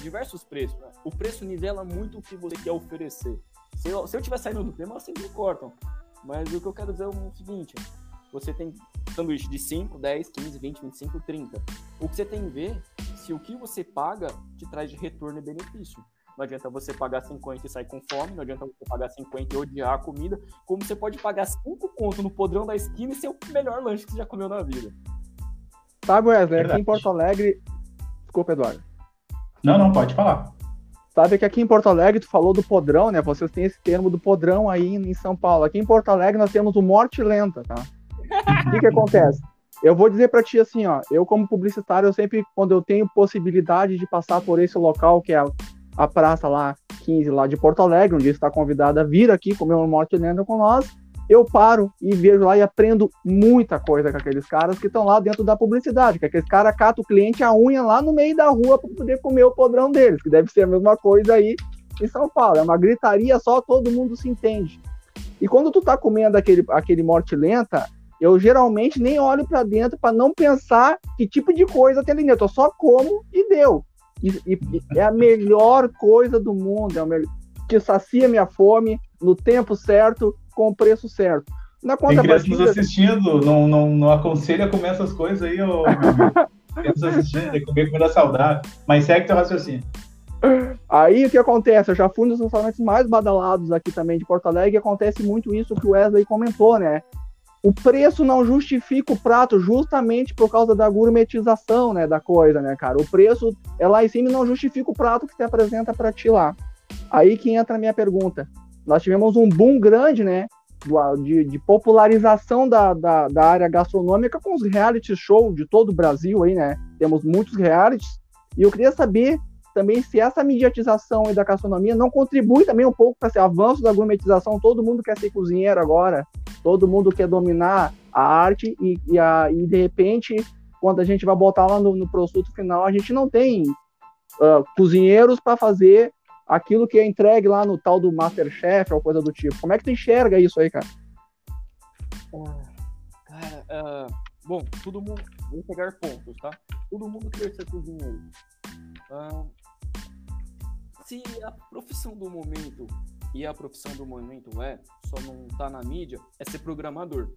diversos preços. Né? O preço nivela muito o que você quer oferecer. Se eu, se eu tiver saindo do tema, vocês me cortam. Mas o que eu quero dizer é o seguinte: você tem sanduíche de 5, 10, 15, 20, 25, 30. O que você tem que ver se o que você paga te traz de retorno e benefício. Não adianta você pagar 50 e sair com fome, não adianta você pagar 50 e odiar a comida, como você pode pagar 5 conto no podrão da esquina e ser o melhor lanche que você já comeu na vida. Sabe, Wesley, aqui em Porto Alegre. Desculpa, Eduardo. Não, não, pode falar. Sabe que aqui em Porto Alegre tu falou do podrão, né? Vocês têm esse termo do podrão aí em São Paulo. Aqui em Porto Alegre nós temos o morte lenta, tá? O que, que acontece? Eu vou dizer para ti assim, ó, eu como publicitário, eu sempre, quando eu tenho possibilidade de passar por esse local, que é a, a praça lá 15, lá de Porto Alegre, onde está convidado a vir aqui comer um morte lenda com nós, eu paro e vejo lá e aprendo muita coisa com aqueles caras que estão lá dentro da publicidade, que aqueles caras catam o cliente a unha lá no meio da rua para poder comer o podrão deles, que deve ser a mesma coisa aí em São Paulo. É uma gritaria só, todo mundo se entende. E quando tu tá comendo aquele, aquele morte lenta, eu geralmente nem olho para dentro para não pensar que tipo de coisa tem ali dentro. Eu só como e deu. E, e, é a melhor coisa do mundo. É o melhor, que sacia minha fome no tempo certo, com o preço certo. Na conta tem crianças nos assistindo, não, não, não aconselha comer essas coisas aí, ô. crianças assistindo, tem que comer comida saudável. Mas segue teu raciocínio. Aí o que acontece? Eu já fui nos restaurantes mais badalados aqui também de Porto Alegre e acontece muito isso que o Wesley comentou, né? O preço não justifica o prato justamente por causa da gourmetização, né, da coisa, né, cara? O preço é lá em cima e não justifica o prato que se apresenta para ti lá. Aí que entra a minha pergunta. Nós tivemos um boom grande, né, de, de popularização da, da, da, área gastronômica com os reality show de todo o Brasil aí, né? Temos muitos realities. E eu queria saber também se essa mediatização da gastronomia não contribui também um pouco para esse avanço da gourmetização. Todo mundo quer ser cozinheiro agora, todo mundo quer dominar a arte e, e, a, e de repente, quando a gente vai botar lá no, no produto final, a gente não tem uh, cozinheiros para fazer aquilo que é entregue lá no tal do Masterchef ou coisa do tipo. Como é que tu enxerga isso aí, cara? cara, uh, bom, todo mundo. Vou pegar pontos, tá? Todo mundo quer ser cozinheiro. Uh, se a profissão do momento e a profissão do momento é, só não tá na mídia, é ser programador.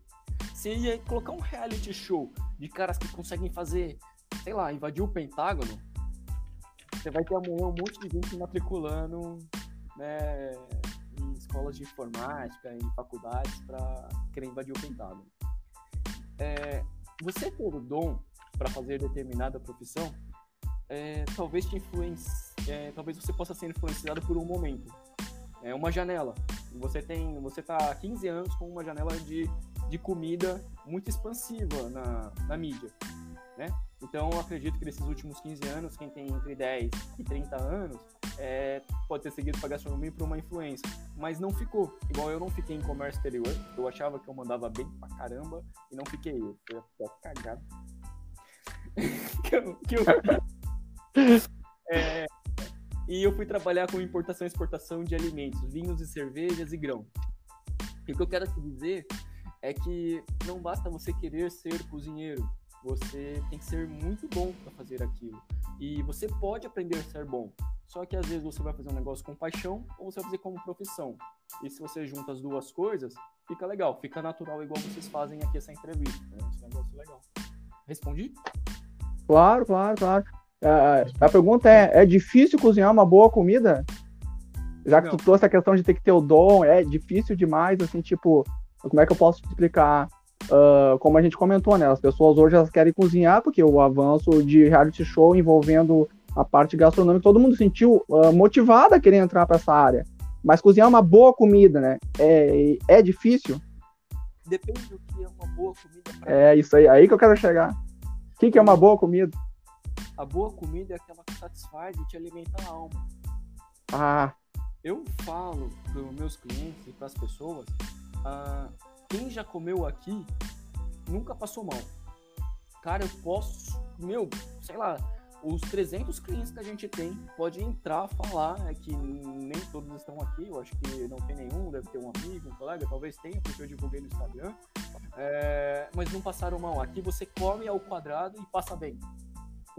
Se ia colocar um reality show de caras que conseguem fazer, sei lá, invadir o Pentágono, você vai ter amanhã um monte de gente matriculando né, em escolas de informática, em faculdades, para querer invadir o Pentágono. É, você ter o dom para fazer determinada profissão, é, talvez te influencie, é, talvez você possa ser influenciado por um momento. É uma janela. Você tem, você tá há 15 anos com uma janela de, de comida muito expansiva na, na mídia, né? Então, eu acredito que nesses últimos 15 anos, quem tem entre 10 e 30 anos, é, pode ter seguido para gastronomia por uma influência, mas não ficou. Igual eu não fiquei em comércio exterior, eu achava que eu mandava bem pra caramba e não fiquei. Eu fui até cagado. que eu, que eu... É, e eu fui trabalhar com importação e exportação de alimentos, vinhos e cervejas e grão. E o que eu quero te dizer é que não basta você querer ser cozinheiro, você tem que ser muito bom para fazer aquilo. E você pode aprender a ser bom. Só que às vezes você vai fazer um negócio com paixão ou você vai fazer como profissão. E se você junta as duas coisas, fica legal, fica natural, igual vocês fazem aqui essa entrevista. Né? Esse negócio é legal. Respondi? Claro, claro, claro. É, a pergunta é: é difícil cozinhar uma boa comida? Já que Não. tu trouxe a questão de ter que ter o dom, é difícil demais, assim, tipo, como é que eu posso explicar? Uh, como a gente comentou, né? As pessoas hoje elas querem cozinhar, porque o avanço de reality show envolvendo a parte gastronômica, todo mundo sentiu uh, motivado a querer entrar para essa área. Mas cozinhar uma boa comida, né? É, é difícil? Depende do que é uma boa comida. É isso aí, aí que eu quero chegar. O que, que é uma boa comida? A boa comida é aquela que satisfaz e te alimenta a alma. Ah. Eu falo para os meus clientes e para as pessoas, uh, quem já comeu aqui nunca passou mal. Cara, eu posso, meu, sei lá, os 300 clientes que a gente tem pode entrar, falar é que nem todos estão aqui, eu acho que não tem nenhum, deve ter um amigo, um colega, talvez tenha, porque eu divulguei no Instagram, é, mas não passaram mal. Aqui você come ao quadrado e passa bem,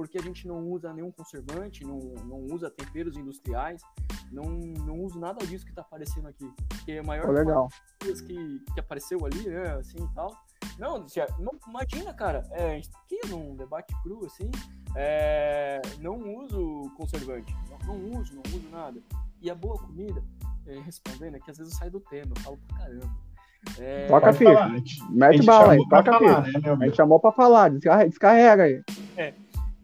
porque a gente não usa nenhum conservante, não, não usa temperos industriais, não, não uso nada disso que está aparecendo aqui, porque a maior oh, legal. que, que apareceu ali, né, assim e tal, não, não imagina, cara, é, aqui num debate cru, assim, é, não uso conservante, não, não, uso, não uso nada. E a boa comida, é, respondendo, é que às vezes eu saio do tema, eu falo pra caramba. É... Toca, filho. Mete bala aí, toca, filho. Né, a gente chamou pra falar, descarrega aí. É.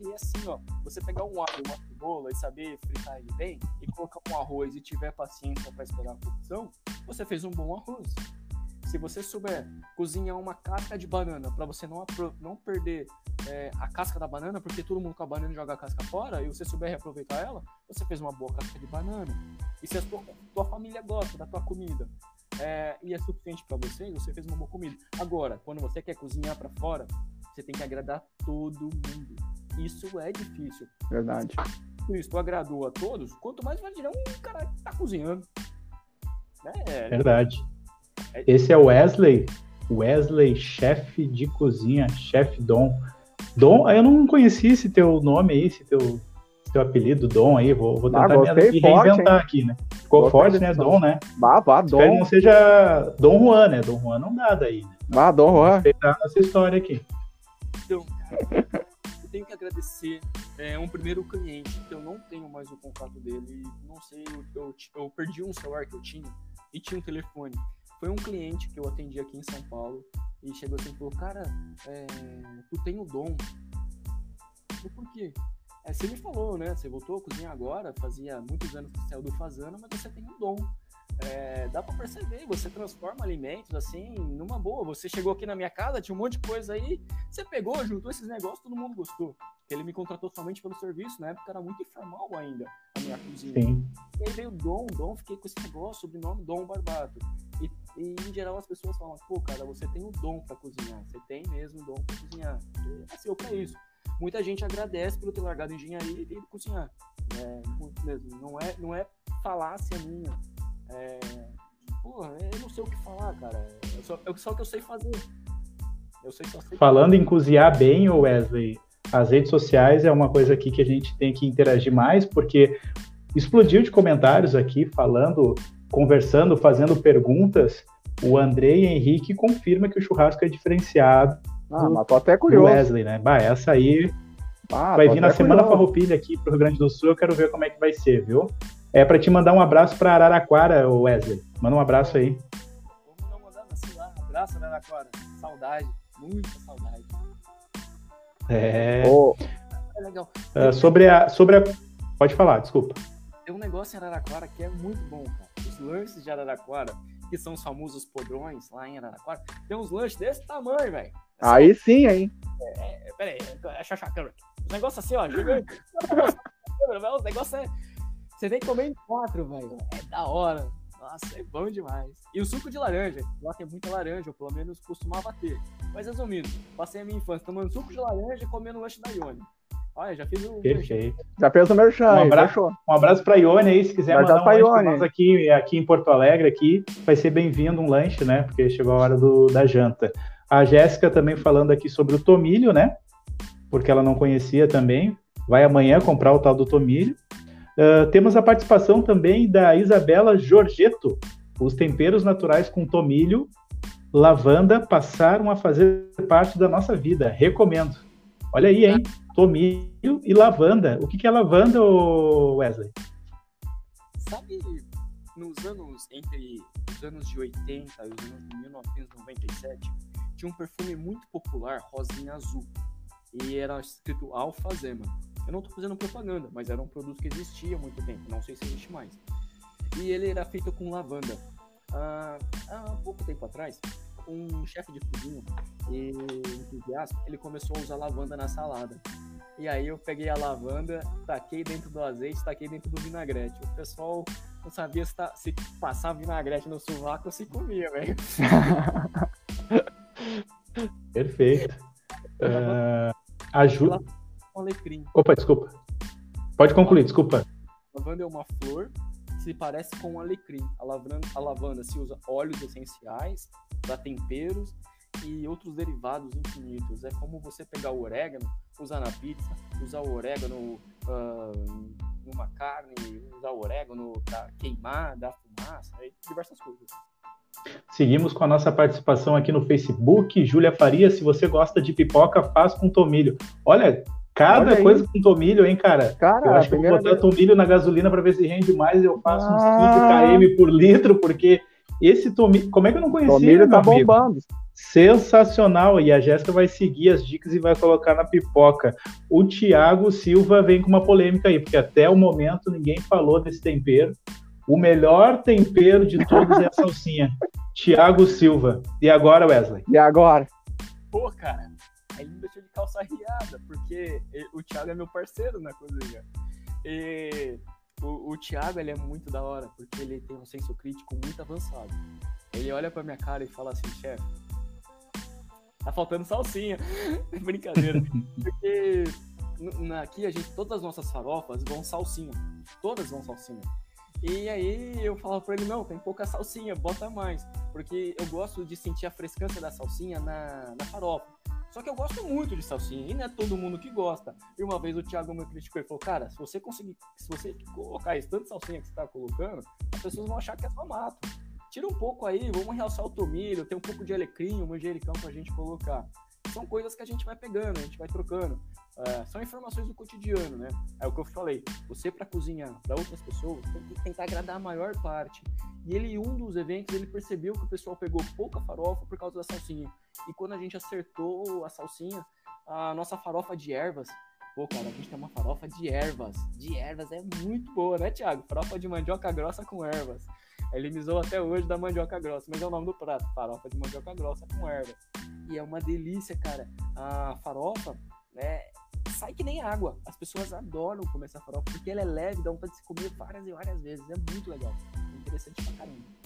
E assim, ó, você pegar um uma cebola e saber fritar ele bem, e colocar um arroz e tiver paciência para esperar a cocção, você fez um bom arroz. Se você souber cozinhar uma casca de banana para você não, não perder é, a casca da banana, porque todo mundo com a banana joga a casca fora, e você souber reaproveitar ela, você fez uma boa casca de banana. E se a tua, tua família gosta da tua comida é, e é suficiente para você, você fez uma boa comida. Agora, quando você quer cozinhar para fora, você tem que agradar todo mundo. Isso é difícil. Verdade. Se isso agradou a todos, quanto mais vai virar um cara que tá cozinhando. É, Verdade. Esse é o Wesley, Wesley, chefe de cozinha, chefe Dom. Dom, eu não conheci esse teu nome aí, esse teu, esse teu apelido, Dom aí, vou, vou tentar ah, me reinventar aqui, né? Ficou gostei forte, né, Dom, né? Bah, bah, Dom. Espero que não seja Dom Juan, né? Dom Juan não dá daí, né? Bah, Dom Juan. Respeitar essa história aqui. Então, cara, tenho que agradecer é, um primeiro cliente, que eu não tenho mais o contato dele, não sei, eu, eu, eu perdi um celular que eu tinha e tinha um telefone. Foi um cliente que eu atendi aqui em São Paulo e chegou assim e falou: Cara, é, tu tem o dom. Eu, por quê? É, você me falou, né? Você voltou a cozinhar agora, fazia muitos anos que saiu do Fazano, mas você tem um dom. É, dá para perceber, você transforma alimentos assim, numa boa. Você chegou aqui na minha casa, tinha um monte de coisa aí, você pegou, juntou esses negócios, todo mundo gostou. Ele me contratou somente pelo serviço, na época era muito informal ainda a minha cozinha. Sim. E aí veio Dom, Dom, fiquei com esse negócio, sobrenome Dom Barbato. E, e, em geral as pessoas falam, pô, cara, você tem o dom para cozinhar, você tem mesmo o dom para cozinhar. E, assim, eu para isso. Muita gente agradece por ter largado engenharia e ido cozinhar. É, mesmo. Não é, não é falácia minha. É, porra, eu não sei o que falar, cara. É só, só o que eu sei fazer. Eu sei só sei Falando fazer. em cozinhar bem, Wesley, as redes sociais é uma coisa aqui que a gente tem que interagir mais, porque explodiu de comentários aqui, falando, conversando, fazendo perguntas. O Andrei Henrique confirma que o churrasco é diferenciado. Ah, mas tô até curioso. Wesley, né? Bah, essa aí ah, vai vir na Semana curioso. Farroupilha aqui pro Rio Grande do Sul, eu quero ver como é que vai ser, viu? É para te mandar um abraço para Araraquara, Wesley. Manda um abraço aí. Vamos não mandar assim lá. Abraço, Araraquara. Saudade, muita saudade. É. Oh. é legal. Uh, sobre a, sobre a, pode falar, desculpa. Tem um negócio em Araraquara que é muito bom, cara. Os lanches de Araraquara, que são os famosos podrões lá em Araraquara, tem uns lanches desse tamanho, velho. Aí sim, hein? É, é, peraí, deixa eu achar a câmera aqui. Os negócios assim, ó, gigante. Os negócios é. Você tem que comer em quatro, velho. É da hora. Nossa, é bom demais. E o suco de laranja. Lá tem muita laranja, ou pelo menos costumava ter. Mas resumindo, passei a minha infância tomando suco de laranja e comendo lanche da Ione. Olha, já fiz o. Perfeito. Já fez o merchan. Um abraço, um abraço pra Ione aí, se quiser vai mandar um lanche pra nós aqui, aqui em Porto Alegre, aqui, vai ser bem-vindo um lanche, né? Porque chegou a hora do, da janta. A Jéssica também falando aqui sobre o tomilho, né? Porque ela não conhecia também. Vai amanhã comprar o tal do tomilho. Uh, temos a participação também da Isabela Giorgetto. Os temperos naturais com tomilho, lavanda passaram a fazer parte da nossa vida. Recomendo. Olha aí, hein? Tomilho e lavanda. O que, que é lavanda, Wesley? Sabe, nos anos entre os anos de 80 e os anos de 1997, tinha um perfume muito popular, rosinha azul. E era escrito Alfazema. Eu não estou fazendo propaganda, mas era um produto que existia há muito tempo, não sei se existe mais. E ele era feito com lavanda. Ah, há pouco tempo atrás, um chefe de cozinha e entusiasta, ele começou a usar lavanda na salada. E aí eu peguei a lavanda, taquei dentro do azeite, taquei dentro do vinagrete. O pessoal não sabia se, tá, se passar vinagrete no sovaco ou se comia, velho. Perfeito. Uh, ajuda. Alecrim. Opa, desculpa. Pode concluir, desculpa. Lavanda é uma flor que se parece com um alecrim. A lavanda, a lavanda se usa óleos essenciais para temperos e outros derivados infinitos. É como você pegar o orégano, usar na pizza, usar o orégano uh, numa carne, usar o orégano para queimar, dar fumaça, diversas coisas. Seguimos com a nossa participação aqui no Facebook. Júlia Faria, se você gosta de pipoca, faz com tomilho. Olha, cada Olha coisa com tomilho, hein, cara? cara eu acho que eu vou botar vez... tomilho na gasolina para ver se rende mais. Eu faço ah. uns 15 km por litro, porque esse tomilho. Como é que eu não conhecia? Tomilho tá amigo? bombando. Sensacional! E a Jéssica vai seguir as dicas e vai colocar na pipoca. O Tiago Silva vem com uma polêmica aí, porque até o momento ninguém falou desse tempero. O melhor tempero de todos é a salsinha. Tiago Silva. E agora, Wesley? E agora? Pô, cara, calça riada, porque o Thiago é meu parceiro na cozinha. E o, o Thiago, ele é muito da hora, porque ele tem um senso crítico muito avançado. Ele olha pra minha cara e fala assim, chefe, tá faltando salsinha. Brincadeira. porque aqui a gente, todas as nossas farofas vão salsinha. Todas vão salsinha. E aí eu falava pra ele, não, tem pouca salsinha, bota mais. Porque eu gosto de sentir a frescância da salsinha na, na farofa. Só que eu gosto muito de salsinha, e não é todo mundo que gosta. E uma vez o Thiago me criticou e falou, cara, se você conseguir, se você colocar esse tanto salsinha que você tá colocando, as pessoas vão achar que é só mato. Tira um pouco aí, vamos realçar o tomilho, tem um pouco de alecrim, um manjericão pra gente colocar. São coisas que a gente vai pegando, a gente vai trocando. Uh, são informações do cotidiano, né? É o que eu falei. Você, para cozinhar para outras pessoas, tem que tentar agradar a maior parte. E ele, um dos eventos, ele percebeu que o pessoal pegou pouca farofa por causa da salsinha. E quando a gente acertou a salsinha, a nossa farofa de ervas, pô, cara, a gente tem uma farofa de ervas. De ervas é muito boa, né, Thiago? Farofa de mandioca grossa com ervas. Ele me zoou até hoje da mandioca grossa, mas é o nome do prato, farofa de mandioca grossa com ervas. E é uma delícia, cara. A farofa, né, sai que nem água. As pessoas adoram comer essa farofa porque ela é leve, dá vontade de se comer várias e várias vezes. É muito legal. É interessante pra caramba.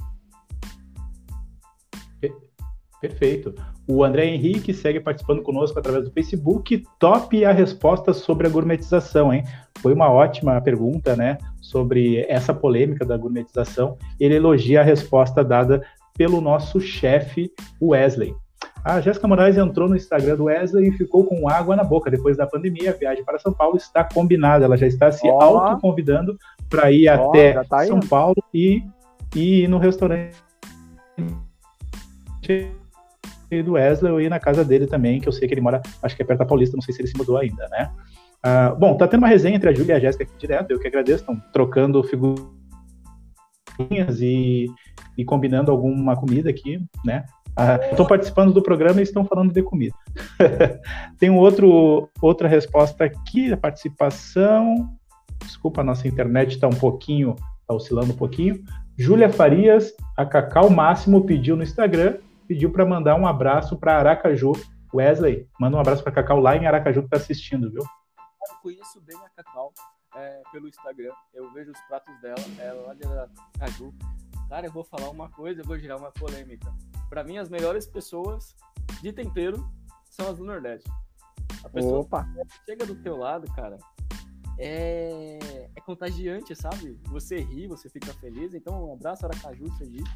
Perfeito. O André Henrique segue participando conosco através do Facebook. Top a resposta sobre a gourmetização, hein? Foi uma ótima pergunta, né? Sobre essa polêmica da gourmetização. Ele elogia a resposta dada pelo nosso chefe Wesley. A Jéssica Moraes entrou no Instagram do Wesley e ficou com água na boca. Depois da pandemia, a viagem para São Paulo está combinada. Ela já está se oh. auto-convidando para ir oh, até tá São Paulo e, e ir no restaurante do Wesley ou ir na casa dele também, que eu sei que ele mora, acho que é perto da Paulista, não sei se ele se mudou ainda, né? Uh, bom, tá tendo uma resenha entre a Júlia e a Jéssica aqui direto, eu que agradeço, estão trocando figurinhas e, e combinando alguma comida aqui, né? Estou uh, participando do programa e estão falando de comida. Tem um outro, outra resposta aqui, a participação. Desculpa, a nossa internet está um pouquinho, está oscilando um pouquinho. Júlia Farias, a Cacau Máximo pediu no Instagram, pediu para mandar um abraço para Aracaju. Wesley, manda um abraço para Cacau lá em Aracaju que está assistindo, viu? conheço bem a Cacau é, pelo Instagram. Eu vejo os pratos dela, ela lá de Aracaju. Cara, eu vou falar uma coisa, eu vou girar uma polêmica. Para mim, as melhores pessoas de tempero são as do Nordeste. A pessoa Opa. chega do teu lado, cara, é, é contagiante, sabe? Você ri, você fica feliz. Então, um abraço, Aracaju, Sergipe.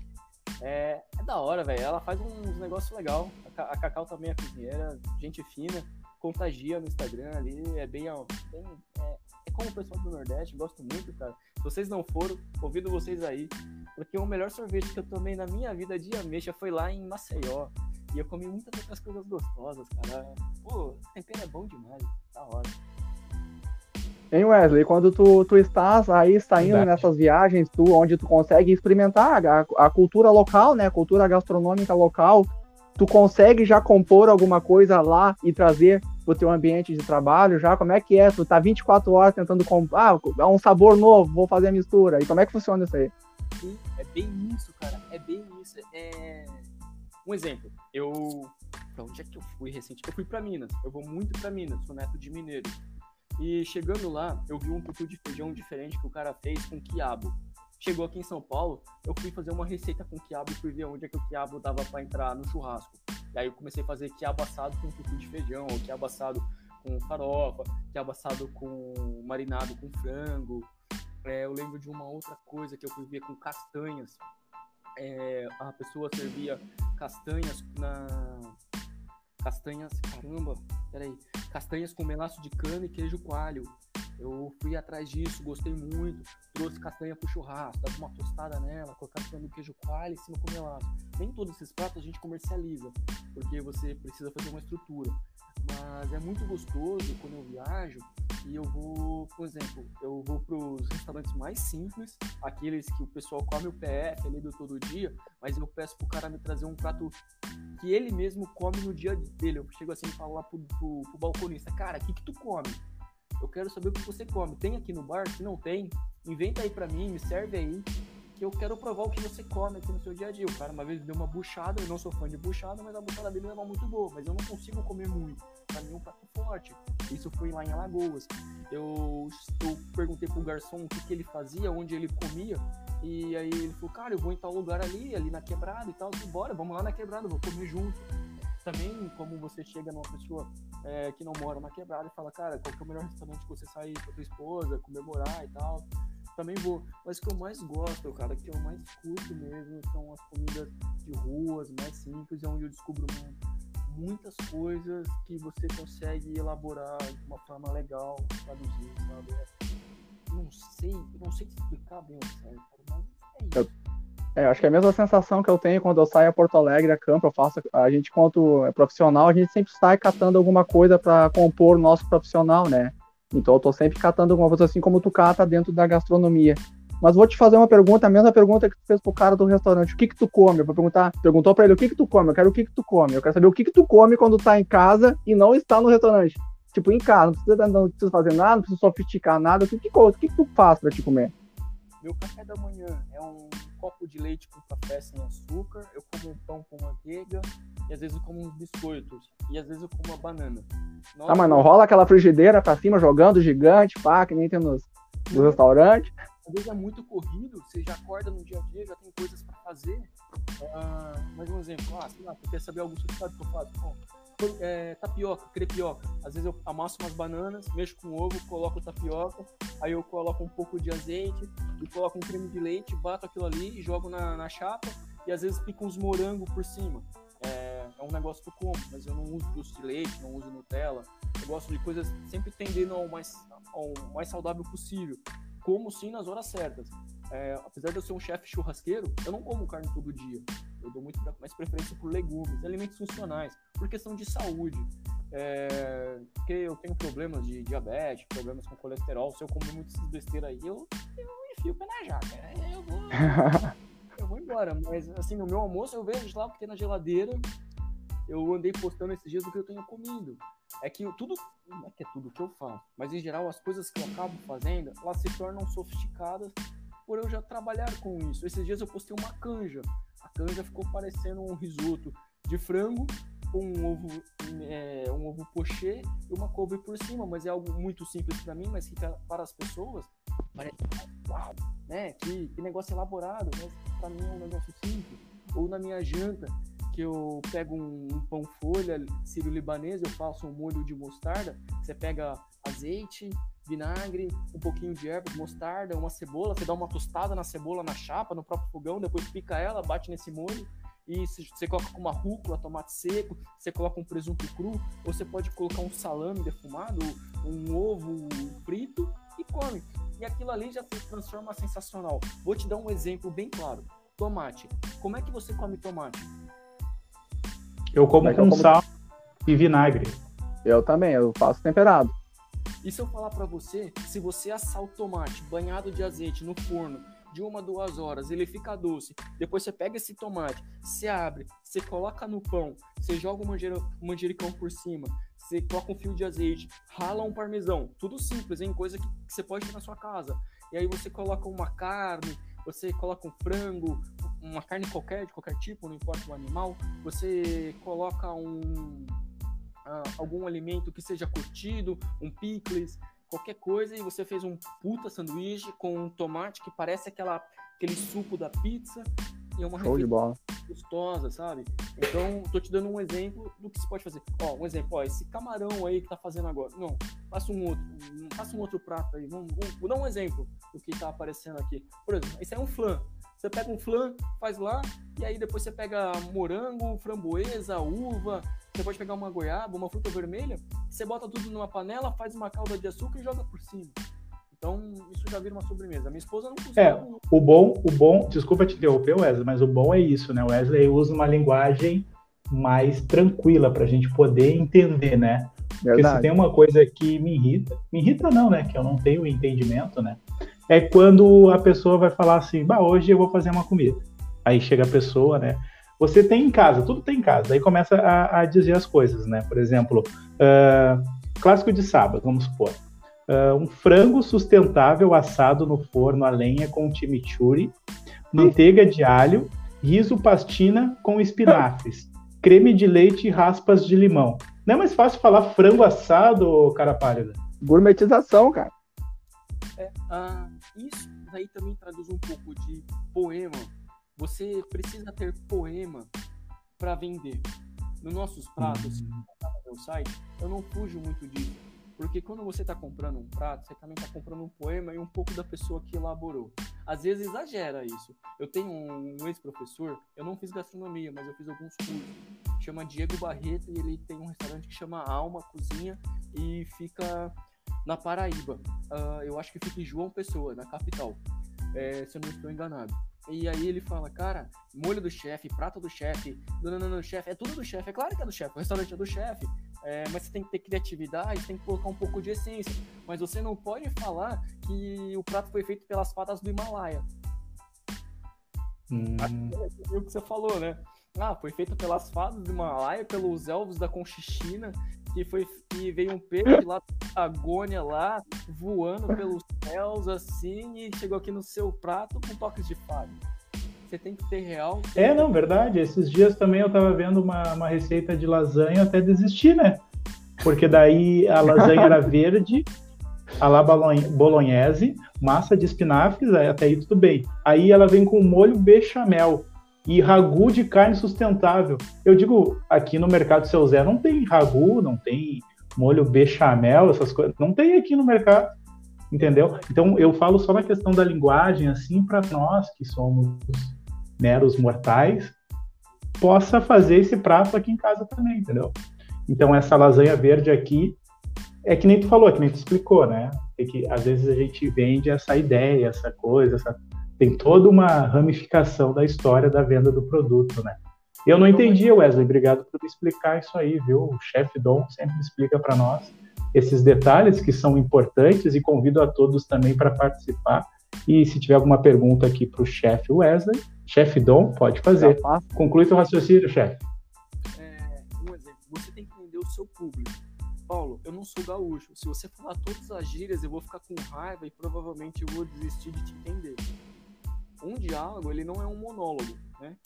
É, é da hora, velho. Ela faz uns negócios legal. A, a Cacau também é cozinheira, gente fina contagia no Instagram ali, é bem. bem é, é, como o pessoal do Nordeste, gosto muito, cara. Se vocês não foram, convido vocês aí, porque o melhor sorvete que eu tomei na minha vida de ameixa foi lá em Maceió. E eu comi muitas outras coisas gostosas, cara. Pô, tempero é bom demais, da hora. Hein, Wesley, quando tu, tu estás aí saindo Verdade. nessas viagens, tu, onde tu consegue experimentar a, a cultura local, né, a cultura gastronômica local, tu consegue já compor alguma coisa lá e trazer pro teu ambiente de trabalho já? Como é que é? Tu tá 24 horas tentando comprar, ah, é um sabor novo, vou fazer a mistura. E como é que funciona isso aí? Sim, é bem isso, cara. É bem isso. É... Um exemplo, eu. Pra onde é que eu fui recente? Eu fui para Minas. Eu vou muito para Minas, sou neto de mineiro. E chegando lá, eu vi um tutu de feijão diferente que o cara fez com quiabo. Chegou aqui em São Paulo, eu fui fazer uma receita com quiabo e fui ver onde é que o quiabo dava para entrar no churrasco. E aí eu comecei a fazer quiabo assado com tutu de feijão, ou quiabo assado com farofa, quiabo assado com marinado com frango. É, eu lembro de uma outra coisa que eu ver com castanhas. É, a pessoa servia castanhas na. Castanhas, caramba, peraí. Castanhas com melaço de cana e queijo coalho. Eu fui atrás disso, gostei muito. Trouxe castanha pro churrasco, dava uma tostada nela, colocava no queijo coalho em cima com melaço. Nem todos esses pratos a gente comercializa, porque você precisa fazer uma estrutura. Mas é muito gostoso quando eu viajo e eu vou, por exemplo, eu vou para os restaurantes mais simples, aqueles que o pessoal come o PF ali do todo dia, mas eu peço pro cara me trazer um prato que ele mesmo come no dia dele. Eu chego assim e falo lá pro, pro, pro balconista, cara, o que que tu come? Eu quero saber o que você come. Tem aqui no bar? Se não tem, inventa aí para mim, me serve aí, que eu quero provar o que você come aqui no seu dia a dia. O cara uma vez deu uma buchada, eu não sou fã de buchada, mas a buchada dele era muito boa, mas eu não consigo comer muito. Pra mim é um prato forte. Isso foi lá em Alagoas. Eu, eu perguntei pro garçom o que, que ele fazia, onde ele comia, e aí ele falou, cara, eu vou em tal lugar ali, ali na quebrada e tal, bora, vamos lá na quebrada, vou comer junto. Também, como você chega numa pessoa é, que não mora na quebrada e fala, cara, qual que é o melhor restaurante que você sair com a tua esposa, comemorar e tal. Também vou. Mas o que eu mais gosto, cara, que eu mais curto mesmo, são as comidas de ruas, mais simples, é onde eu descubro muitas coisas que você consegue elaborar de uma forma legal, traduzir, sabe? Não sei, não sei explicar bem o certo, mas é isso. É, acho que é a mesma sensação que eu tenho quando eu saio a Porto Alegre, a campo, eu faço, a gente, quanto profissional, a gente sempre sai catando alguma coisa para compor o nosso profissional, né? Então eu tô sempre catando alguma coisa assim como tu cata dentro da gastronomia. Mas vou te fazer uma pergunta, a mesma pergunta que tu fez pro cara do restaurante. O que que tu come? Eu vou perguntar, perguntou para ele o que que tu come. Eu quero o que que tu come. Eu quero saber o que que tu come quando tá em casa e não está no restaurante. Tipo, em casa, não precisa, não precisa fazer nada, não precisa sofisticar nada. O que que, o que, que tu faz para te comer? Meu café da manhã é um copo de leite com café sem açúcar, eu como um pão com manteiga, e às vezes eu como uns biscoitos, e às vezes eu como uma banana. Nossa, ah, mas não rola aquela frigideira pra cima jogando gigante, pá, que nem tem nos, nos restaurantes? Às vezes é muito corrido, você já acorda no dia a dia, já tem coisas para fazer. Ah, mais um exemplo, ah, sei lá, você quer saber algo sobre o que eu faço? Bom, é, tapioca, crepioca. Às vezes eu amasso umas bananas, mexo com ovo, coloco tapioca, aí eu coloco um pouco de azeite e coloco um creme de leite, bato aquilo ali e jogo na, na chapa e às vezes pico uns morangos por cima. É, é um negócio que eu como, mas eu não uso doce de leite, não uso Nutella. Eu gosto de coisas sempre tendendo ao mais, ao mais saudável possível. Como sim nas horas certas. É, apesar de eu ser um chefe churrasqueiro, eu não como carne todo dia. Eu dou muito mais preferência por legumes, alimentos funcionais, por questão de saúde. É, porque eu tenho problemas de diabetes, problemas com colesterol. Se eu comer muitas besteiras aí, eu, eu enfio o pé na jaca. Né? Eu vou, eu vou embora. Mas, assim, no meu almoço eu vejo lá o que tem na geladeira. Eu andei postando esses dias do que eu tenho comido. É que tudo, não é que é tudo que eu faço, mas em geral as coisas que eu acabo fazendo, elas se tornam sofisticadas por eu já trabalhar com isso. Esses dias eu postei uma canja. Canja ficou parecendo um risoto de frango com um ovo, é, um ovo pochê e uma couve por cima, mas é algo muito simples para mim, mas que para as pessoas parece uau, né? Que, que negócio elaborado, mas para mim é um negócio simples. Ou na minha janta, que eu pego um, um pão folha sírio-libanês, eu faço um molho de mostarda, você pega azeite, vinagre, um pouquinho de ervas, mostarda, uma cebola, você dá uma tostada na cebola na chapa, no próprio fogão, depois pica ela, bate nesse molho e você coloca com uma rúcula, tomate seco, você coloca um presunto cru, ou você pode colocar um salame defumado, um ovo frito e come. E aquilo ali já se transforma sensacional. Vou te dar um exemplo bem claro. Tomate. Como é que você come tomate? Eu como com sal e vinagre. Eu também, eu faço temperado. E se eu falar para você, se você assar o tomate banhado de azeite no forno de uma, duas horas, ele fica doce. Depois você pega esse tomate, você abre, você coloca no pão, você joga um manjericão por cima, você coloca um fio de azeite, rala um parmesão. Tudo simples, hein? Coisa que, que você pode ter na sua casa. E aí você coloca uma carne, você coloca um frango, uma carne qualquer, de qualquer tipo, não importa o animal. Você coloca um uh, algum alimento que seja curtido, um picles, qualquer coisa, e você fez um puta sanduíche com um tomate que parece aquela, aquele suco da pizza. E é uma Show de bola. gostosa, sabe? Então, tô te dando um exemplo do que se pode fazer. Ó, um exemplo, ó, esse camarão aí que tá fazendo agora. Não, faça um outro, faça um outro prato aí. Vamos, vamos, vou dar um exemplo do que tá aparecendo aqui. Por exemplo, esse é um flan. Você pega um flan, faz lá, e aí depois você pega morango, framboesa, uva, você pode pegar uma goiaba, uma fruta vermelha, você bota tudo numa panela, faz uma calda de açúcar e joga por cima. Então, isso já vira uma sobremesa. Minha esposa não consegue. É, o bom, o bom, desculpa te interromper, Wesley, mas o bom é isso, né? O Wesley usa uma linguagem mais tranquila para a gente poder entender, né? Verdade. Porque se tem uma coisa que me irrita, me irrita não, né? Que eu não tenho entendimento, né? É quando a pessoa vai falar assim, bah, hoje eu vou fazer uma comida. Aí chega a pessoa, né? Você tem em casa, tudo tem em casa. Aí começa a, a dizer as coisas, né? Por exemplo, uh, clássico de sábado, vamos supor. Uh, um frango sustentável assado no forno a lenha com chimichurri, manteiga de alho, riso pastina com espinafres, creme de leite e raspas de limão. Não é mais fácil falar frango assado, cara pálida? Gourmetização, cara. É, uh, isso aí também traduz um pouco de poema você precisa ter poema para vender. Nos nossos pratos, uhum. no meu site, eu não fujo muito disso. Porque quando você está comprando um prato, você também está comprando um poema e um pouco da pessoa que elaborou. Às vezes exagera isso. Eu tenho um ex-professor, eu não fiz gastronomia, mas eu fiz alguns cursos. Chama Diego Barreto e ele tem um restaurante que chama Alma Cozinha e fica na Paraíba. Uh, eu acho que fica em João Pessoa, na capital, é, se eu não estou enganado. E aí ele fala, cara, molho do chefe, prato do chefe, não, chefe, é tudo do chefe. É claro que é do chefe, o restaurante é do chefe. É, mas você tem que ter criatividade, tem que colocar um pouco de essência. Mas você não pode falar que o prato foi feito pelas fadas do Himalaia. Hum. É o que você falou, né? Ah, foi feito pelas fadas do Himalaia, pelos elfos da Conchichina, que foi que veio um peixe lá da Patagônia lá, voando pelos céus assim e chegou aqui no seu prato com toques de fada. Você tem que ter real. É, não, verdade. Esses dias também eu tava vendo uma, uma receita de lasanha até desistir, né? Porque daí a lasanha era verde, a la bolognese, massa de espinafres, até aí tudo bem. Aí ela vem com molho bechamel e ragu de carne sustentável. Eu digo, aqui no mercado Seu Zé não tem ragu, não tem molho bechamel, essas coisas, não tem aqui no mercado, entendeu? Então eu falo só na questão da linguagem, assim, para nós que somos meros mortais, possa fazer esse prato aqui em casa também, entendeu? Então essa lasanha verde aqui é que nem tu falou, é que nem tu explicou, né? É que às vezes a gente vende essa ideia, essa coisa, essa... tem toda uma ramificação da história da venda do produto, né? Eu não entendi, Wesley, obrigado por me explicar isso aí, viu? O chefe Dom sempre explica para nós esses detalhes que são importantes e convido a todos também para participar. E se tiver alguma pergunta aqui para o chefe Wesley, chefe Dom, pode fazer. Conclui seu raciocínio, chefe. É, um exemplo, você tem que entender o seu público. Paulo, eu não sou gaúcho. Se você falar todas as gírias, eu vou ficar com raiva e provavelmente eu vou desistir de te entender. Um diálogo, ele não é um monólogo, né?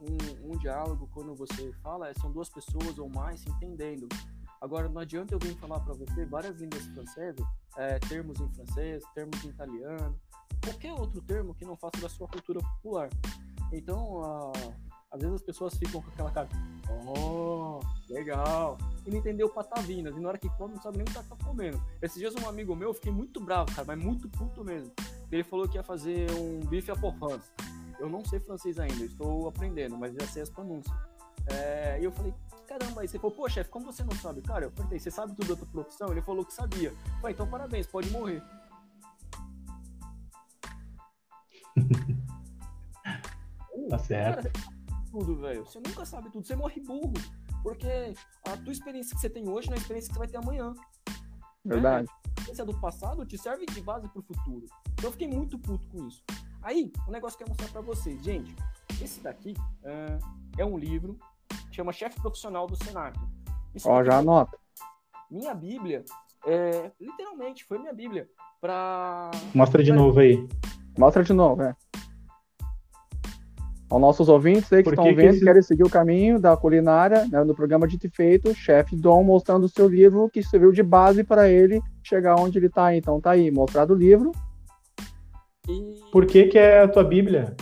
Um, um diálogo, quando você fala, são duas pessoas ou mais se entendendo. Agora, não adianta eu vir falar para você várias línguas francesas, é, termos em francês, termos em italiano, qualquer outro termo que não faça da sua cultura popular. Então, uh, às vezes as pessoas ficam com aquela cara, oh, legal, e não entendeu patavinas, e na hora que come não sabe nem o que tá comendo. Esses dias um amigo meu, eu fiquei muito bravo, cara, mas muito puto mesmo. Ele falou que ia fazer um bife à porfance. Eu não sei francês ainda, estou aprendendo, mas já sei as pronúncias. É, e eu falei, caramba, aí você falou, pô, chefe, como você não sabe? Cara, eu perguntei, você sabe tudo da tua profissão? Ele falou que sabia. Eu falei, então parabéns, pode morrer. tá certo. Cara, tudo, velho. Você nunca sabe tudo, você morre burro. Porque a tua experiência que você tem hoje não é a experiência que você vai ter amanhã. Verdade. Né? A experiência do passado te serve de base pro futuro. Então eu fiquei muito puto com isso. Aí, o um negócio que eu quero mostrar pra vocês. Gente, esse daqui uh, é um livro chama Chefe Profissional do Senac. Ó, já anota. Minha Bíblia, é, literalmente, foi minha Bíblia. Pra... Mostra de pra... novo aí. Mostra de novo, é. Aos nossos ouvintes aí que estão que vendo, esse... querem seguir o caminho da culinária, né, no programa Dito e Feito, chefe Dom mostrando o seu livro que serviu de base para ele chegar onde ele está. Então tá aí, mostrado o livro. E... Por que que é a tua Bíblia?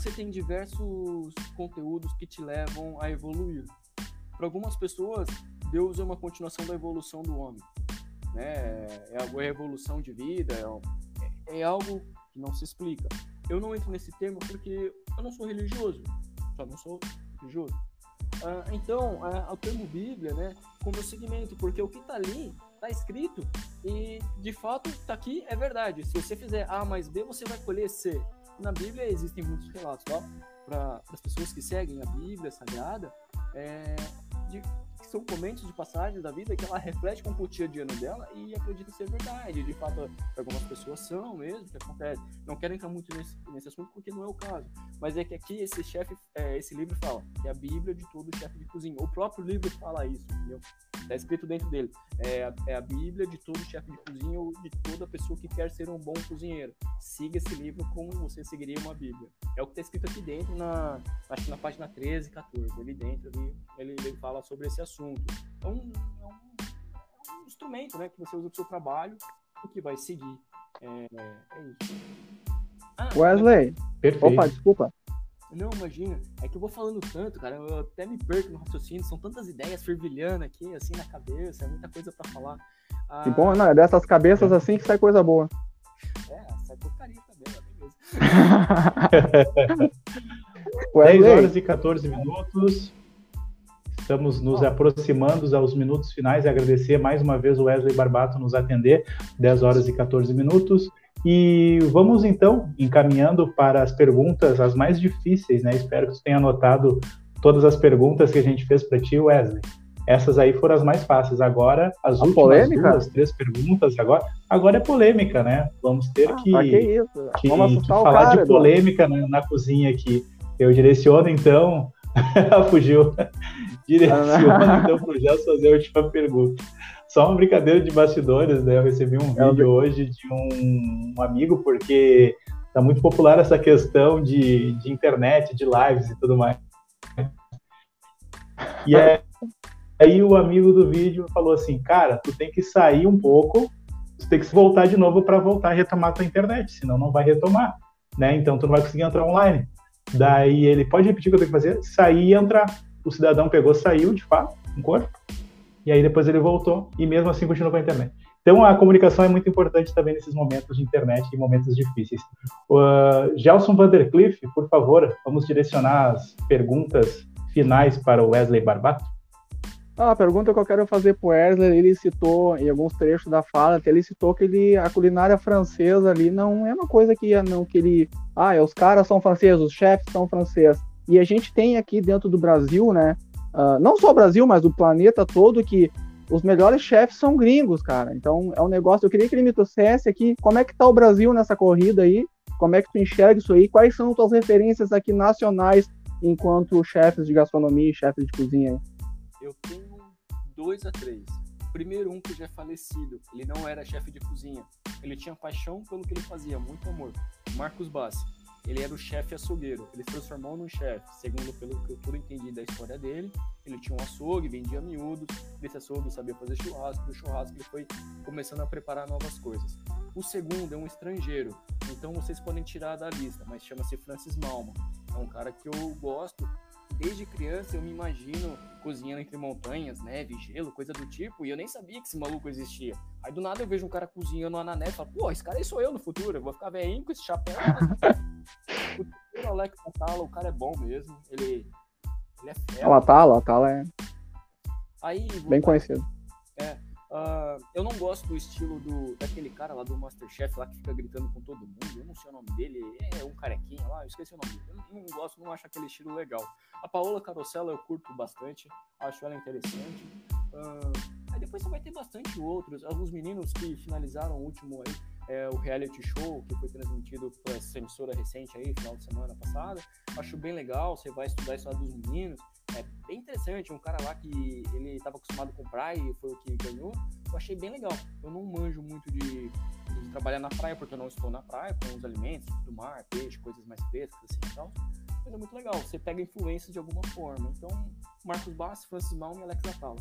você tem diversos conteúdos que te levam a evoluir. Para algumas pessoas, Deus é uma continuação da evolução do homem. Né? É a evolução de vida, é, é algo que não se explica. Eu não entro nesse termo porque eu não sou religioso, só não sou religioso. Ah, então, o termo Bíblia, né, como segmento, porque o que está ali está escrito e de fato está aqui é verdade. Se você fizer A mais B, você vai colher C na Bíblia existem muitos relatos, ó, para as pessoas que seguem a Bíblia Sagrada, é, de são momentos de passagem da vida que ela reflete com o cotidiano dela e acredita ser verdade. De fato, algumas pessoas são mesmo, que acontece. Não quero entrar muito nesse, nesse assunto porque não é o caso. Mas é que aqui esse chefe, é, esse livro fala que é a Bíblia de todo chefe de cozinha. O próprio livro fala isso, entendeu? Está escrito dentro dele. É a, é a Bíblia de todo chefe de cozinha ou de toda pessoa que quer ser um bom cozinheiro. Siga esse livro como você seguiria uma Bíblia. É o que está escrito aqui dentro, na, acho que na página 13 e 14. Ali dentro ele, ele, ele fala sobre esse assunto assunto. Então, é um, é um instrumento né, que você usa para o seu trabalho e que vai seguir. É, é isso. Ah, Wesley, perfeito. Opa, desculpa. Não, imagina. É que eu vou falando tanto, cara. Eu até me perco no raciocínio. São tantas ideias fervilhando aqui, assim, na cabeça. É muita coisa para falar. Ah, que bom, não. É dessas cabeças assim que sai coisa boa. É, sai porcaria também, é mesmo. 10 horas e 14 minutos. Estamos nos aproximando aos minutos finais e agradecer mais uma vez o Wesley Barbato nos atender, 10 horas e 14 minutos. E vamos então encaminhando para as perguntas, as mais difíceis, né? Espero que você tenha anotado todas as perguntas que a gente fez para ti, Wesley. Essas aí foram as mais fáceis. Agora, as a últimas polêmica? duas, três perguntas, agora, agora é polêmica, né? Vamos ter ah, que, que, que, que falar cara, de polêmica na, na cozinha aqui. Eu direciono, então, fugiu. Direciona então para o Gelson fazer a última pergunta. Só uma brincadeira de bastidores, né? Eu recebi um é vídeo hoje de um, um amigo, porque está muito popular essa questão de, de internet, de lives e tudo mais. E é, aí o amigo do vídeo falou assim, cara, tu tem que sair um pouco, tu tem que voltar de novo para voltar a retomar a tua internet, senão não vai retomar, né? Então tu não vai conseguir entrar online. Daí ele pode repetir o que eu tenho que fazer, sair e entrar o cidadão pegou, saiu de fato, um corpo, e aí depois ele voltou, e mesmo assim continuou com a internet. Então, a comunicação é muito importante também nesses momentos de internet e momentos difíceis. Uh, Gelson Vandercliff, por favor, vamos direcionar as perguntas finais para o Wesley Barbato. Ah, a pergunta que eu quero fazer para o Wesley, ele citou em alguns trechos da fala, ele citou que ele, a culinária francesa ali não é uma coisa que, não, que ele... Ah, os caras são franceses, os chefes são franceses. E a gente tem aqui dentro do Brasil, né, uh, não só o Brasil, mas do planeta todo, que os melhores chefes são gringos, cara. Então é um negócio. Eu queria que ele me trouxesse aqui como é que tá o Brasil nessa corrida aí, como é que tu enxerga isso aí, quais são tuas referências aqui nacionais enquanto chefes de gastronomia e chefes de cozinha. Eu tenho dois a três. Primeiro um que já é falecido, ele não era chefe de cozinha, ele tinha paixão pelo que ele fazia, muito amor. Marcos Bassi ele era o chefe açougueiro. Ele se transformou num chefe, segundo pelo que eu tudo entendi da história dele. Ele tinha um açougue, vendia miúdos, desse açougue sabia fazer churrasco, do churrasco ele foi começando a preparar novas coisas. O segundo é um estrangeiro, então vocês podem tirar da lista, mas chama-se Francis Malman. É um cara que eu gosto. Desde criança eu me imagino cozinhando entre montanhas, neve, gelo, coisa do tipo, e eu nem sabia que esse maluco existia. Aí do nada eu vejo um cara cozinhando na neve e falo, pô, esse cara aí sou eu no futuro, eu vou ficar velhinho com esse chapéu. o Alex Atala, o cara é bom mesmo. Ele, ele é fera. O Atala, o Atala é. Aí, Bem conhecido. É. Uh, eu não gosto do estilo do, daquele cara lá do Masterchef lá que fica gritando com todo mundo. Eu não sei o nome dele. É um carequinha lá, eu esqueci o nome dele. Eu não, não gosto, não acho aquele estilo legal. A Paola Carosella eu curto bastante, acho ela interessante. Uh, aí depois você vai ter bastante outros. Alguns meninos que finalizaram o último aí é, o reality show que foi transmitido por essa emissora recente aí, final de semana passada. Acho bem legal, você vai estudar a história dos meninos. É bem interessante, um cara lá que ele estava acostumado com praia e foi o que ganhou. Eu achei bem legal. Eu não manjo muito de, de trabalhar na praia, porque eu não estou na praia, com os alimentos do mar, peixe, coisas mais frescas assim e tal. Mas é muito legal, você pega influência de alguma forma. Então, Marcos Bassi, Francis Malm e Alex Atala.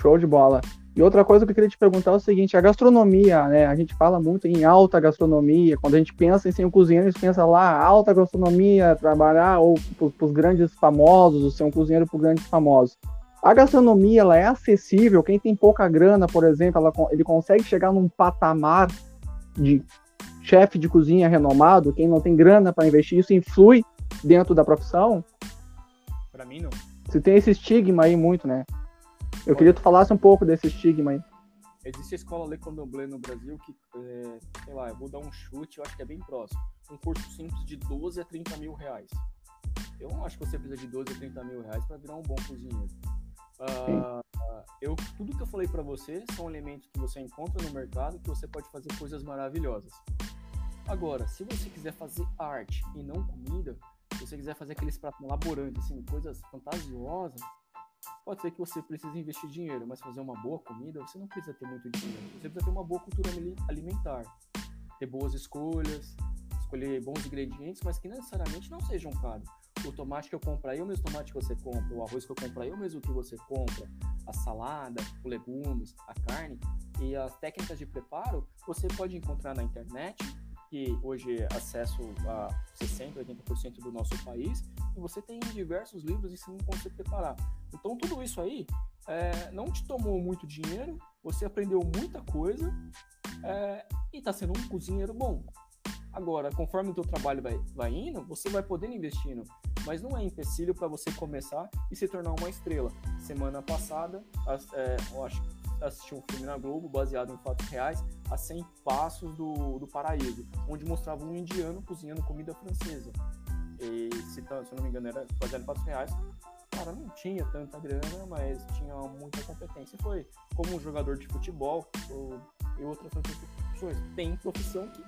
Show de bola. E outra coisa que eu queria te perguntar é o seguinte: a gastronomia, né? A gente fala muito em alta gastronomia. Quando a gente pensa em ser um cozinheiro, a gente pensa lá, alta gastronomia, trabalhar ou para os grandes famosos, ou ser um cozinheiro para grandes famosos. A gastronomia ela é acessível. Quem tem pouca grana, por exemplo, ela, ele consegue chegar num patamar de chefe de cozinha renomado. Quem não tem grana para investir, isso influi dentro da profissão? Para mim, não. Você tem esse estigma aí muito, né? Eu queria que tu falasse um pouco desse estigma aí. Existe a escola Le Cordon Bleu no Brasil que, é, sei lá, eu vou dar um chute, eu acho que é bem próximo. Um curso simples de 12 a 30 mil reais. Eu não acho que você precisa de 12 a 30 mil reais para virar um bom cozinheiro. Uh, eu, tudo que eu falei para você são elementos que você encontra no mercado que você pode fazer coisas maravilhosas. Agora, se você quiser fazer arte e não comida, se você quiser fazer aqueles pratos elaborantes, assim, coisas fantasiosas, Pode ser que você precise investir dinheiro, mas fazer uma boa comida, você não precisa ter muito dinheiro. Você precisa ter uma boa cultura alimentar, ter boas escolhas, escolher bons ingredientes, mas que necessariamente não sejam caros. O tomate que eu compro aí o mesmo tomate que você compra, o arroz que eu compro aí o mesmo que você compra, a salada, os legumes, a carne e as técnicas de preparo você pode encontrar na internet que hoje é acesso a 60%, 80% do nosso país, e você tem diversos livros ensinando como você preparar. Então, tudo isso aí é, não te tomou muito dinheiro, você aprendeu muita coisa é, e está sendo um cozinheiro bom. Agora, conforme o teu trabalho vai, vai indo, você vai podendo investindo, mas não é empecilho para você começar e se tornar uma estrela. Semana passada, as, é, eu acho assisti um filme na Globo baseado em fatos reais, A 100 Passos do, do Paraíso, onde mostrava um indiano cozinhando comida francesa. E se, se eu não me engano, era baseado em fatos reais. Cara, não tinha tanta grana, mas tinha muita competência. Foi como um jogador de futebol ou, e outras profissões. Tem profissão que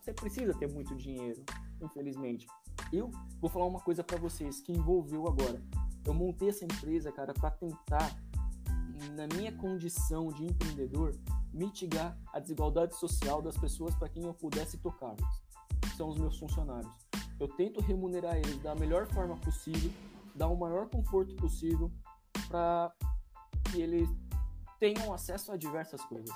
você precisa ter muito dinheiro, infelizmente. Eu vou falar uma coisa para vocês que envolveu agora. Eu montei essa empresa, cara, para tentar na minha condição de empreendedor, mitigar a desigualdade social das pessoas para quem eu pudesse tocar. São os meus funcionários. Eu tento remunerar eles da melhor forma possível, dar o maior conforto possível para que eles tenham acesso a diversas coisas.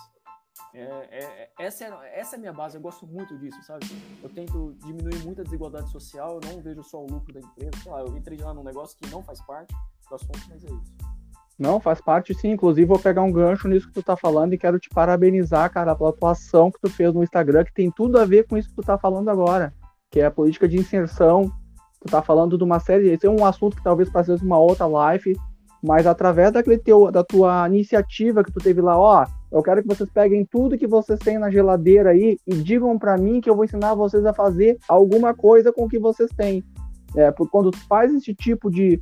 É, é, essa, é, essa é a minha base, eu gosto muito disso, sabe? Eu tento diminuir muito a desigualdade social, eu não vejo só o lucro da empresa. Sei lá, eu entrei lá num negócio que não faz parte do assunto, mas é isso. Não, faz parte sim. Inclusive, vou pegar um gancho nisso que tu tá falando e quero te parabenizar, cara, pela tua ação que tu fez no Instagram, que tem tudo a ver com isso que tu tá falando agora, que é a política de inserção. Tu tá falando de uma série. Esse é um assunto que talvez passe uma outra live, mas através daquele teu, da tua iniciativa que tu teve lá, ó, eu quero que vocês peguem tudo que vocês têm na geladeira aí e digam para mim que eu vou ensinar vocês a fazer alguma coisa com o que vocês têm. É, quando faz esse tipo de,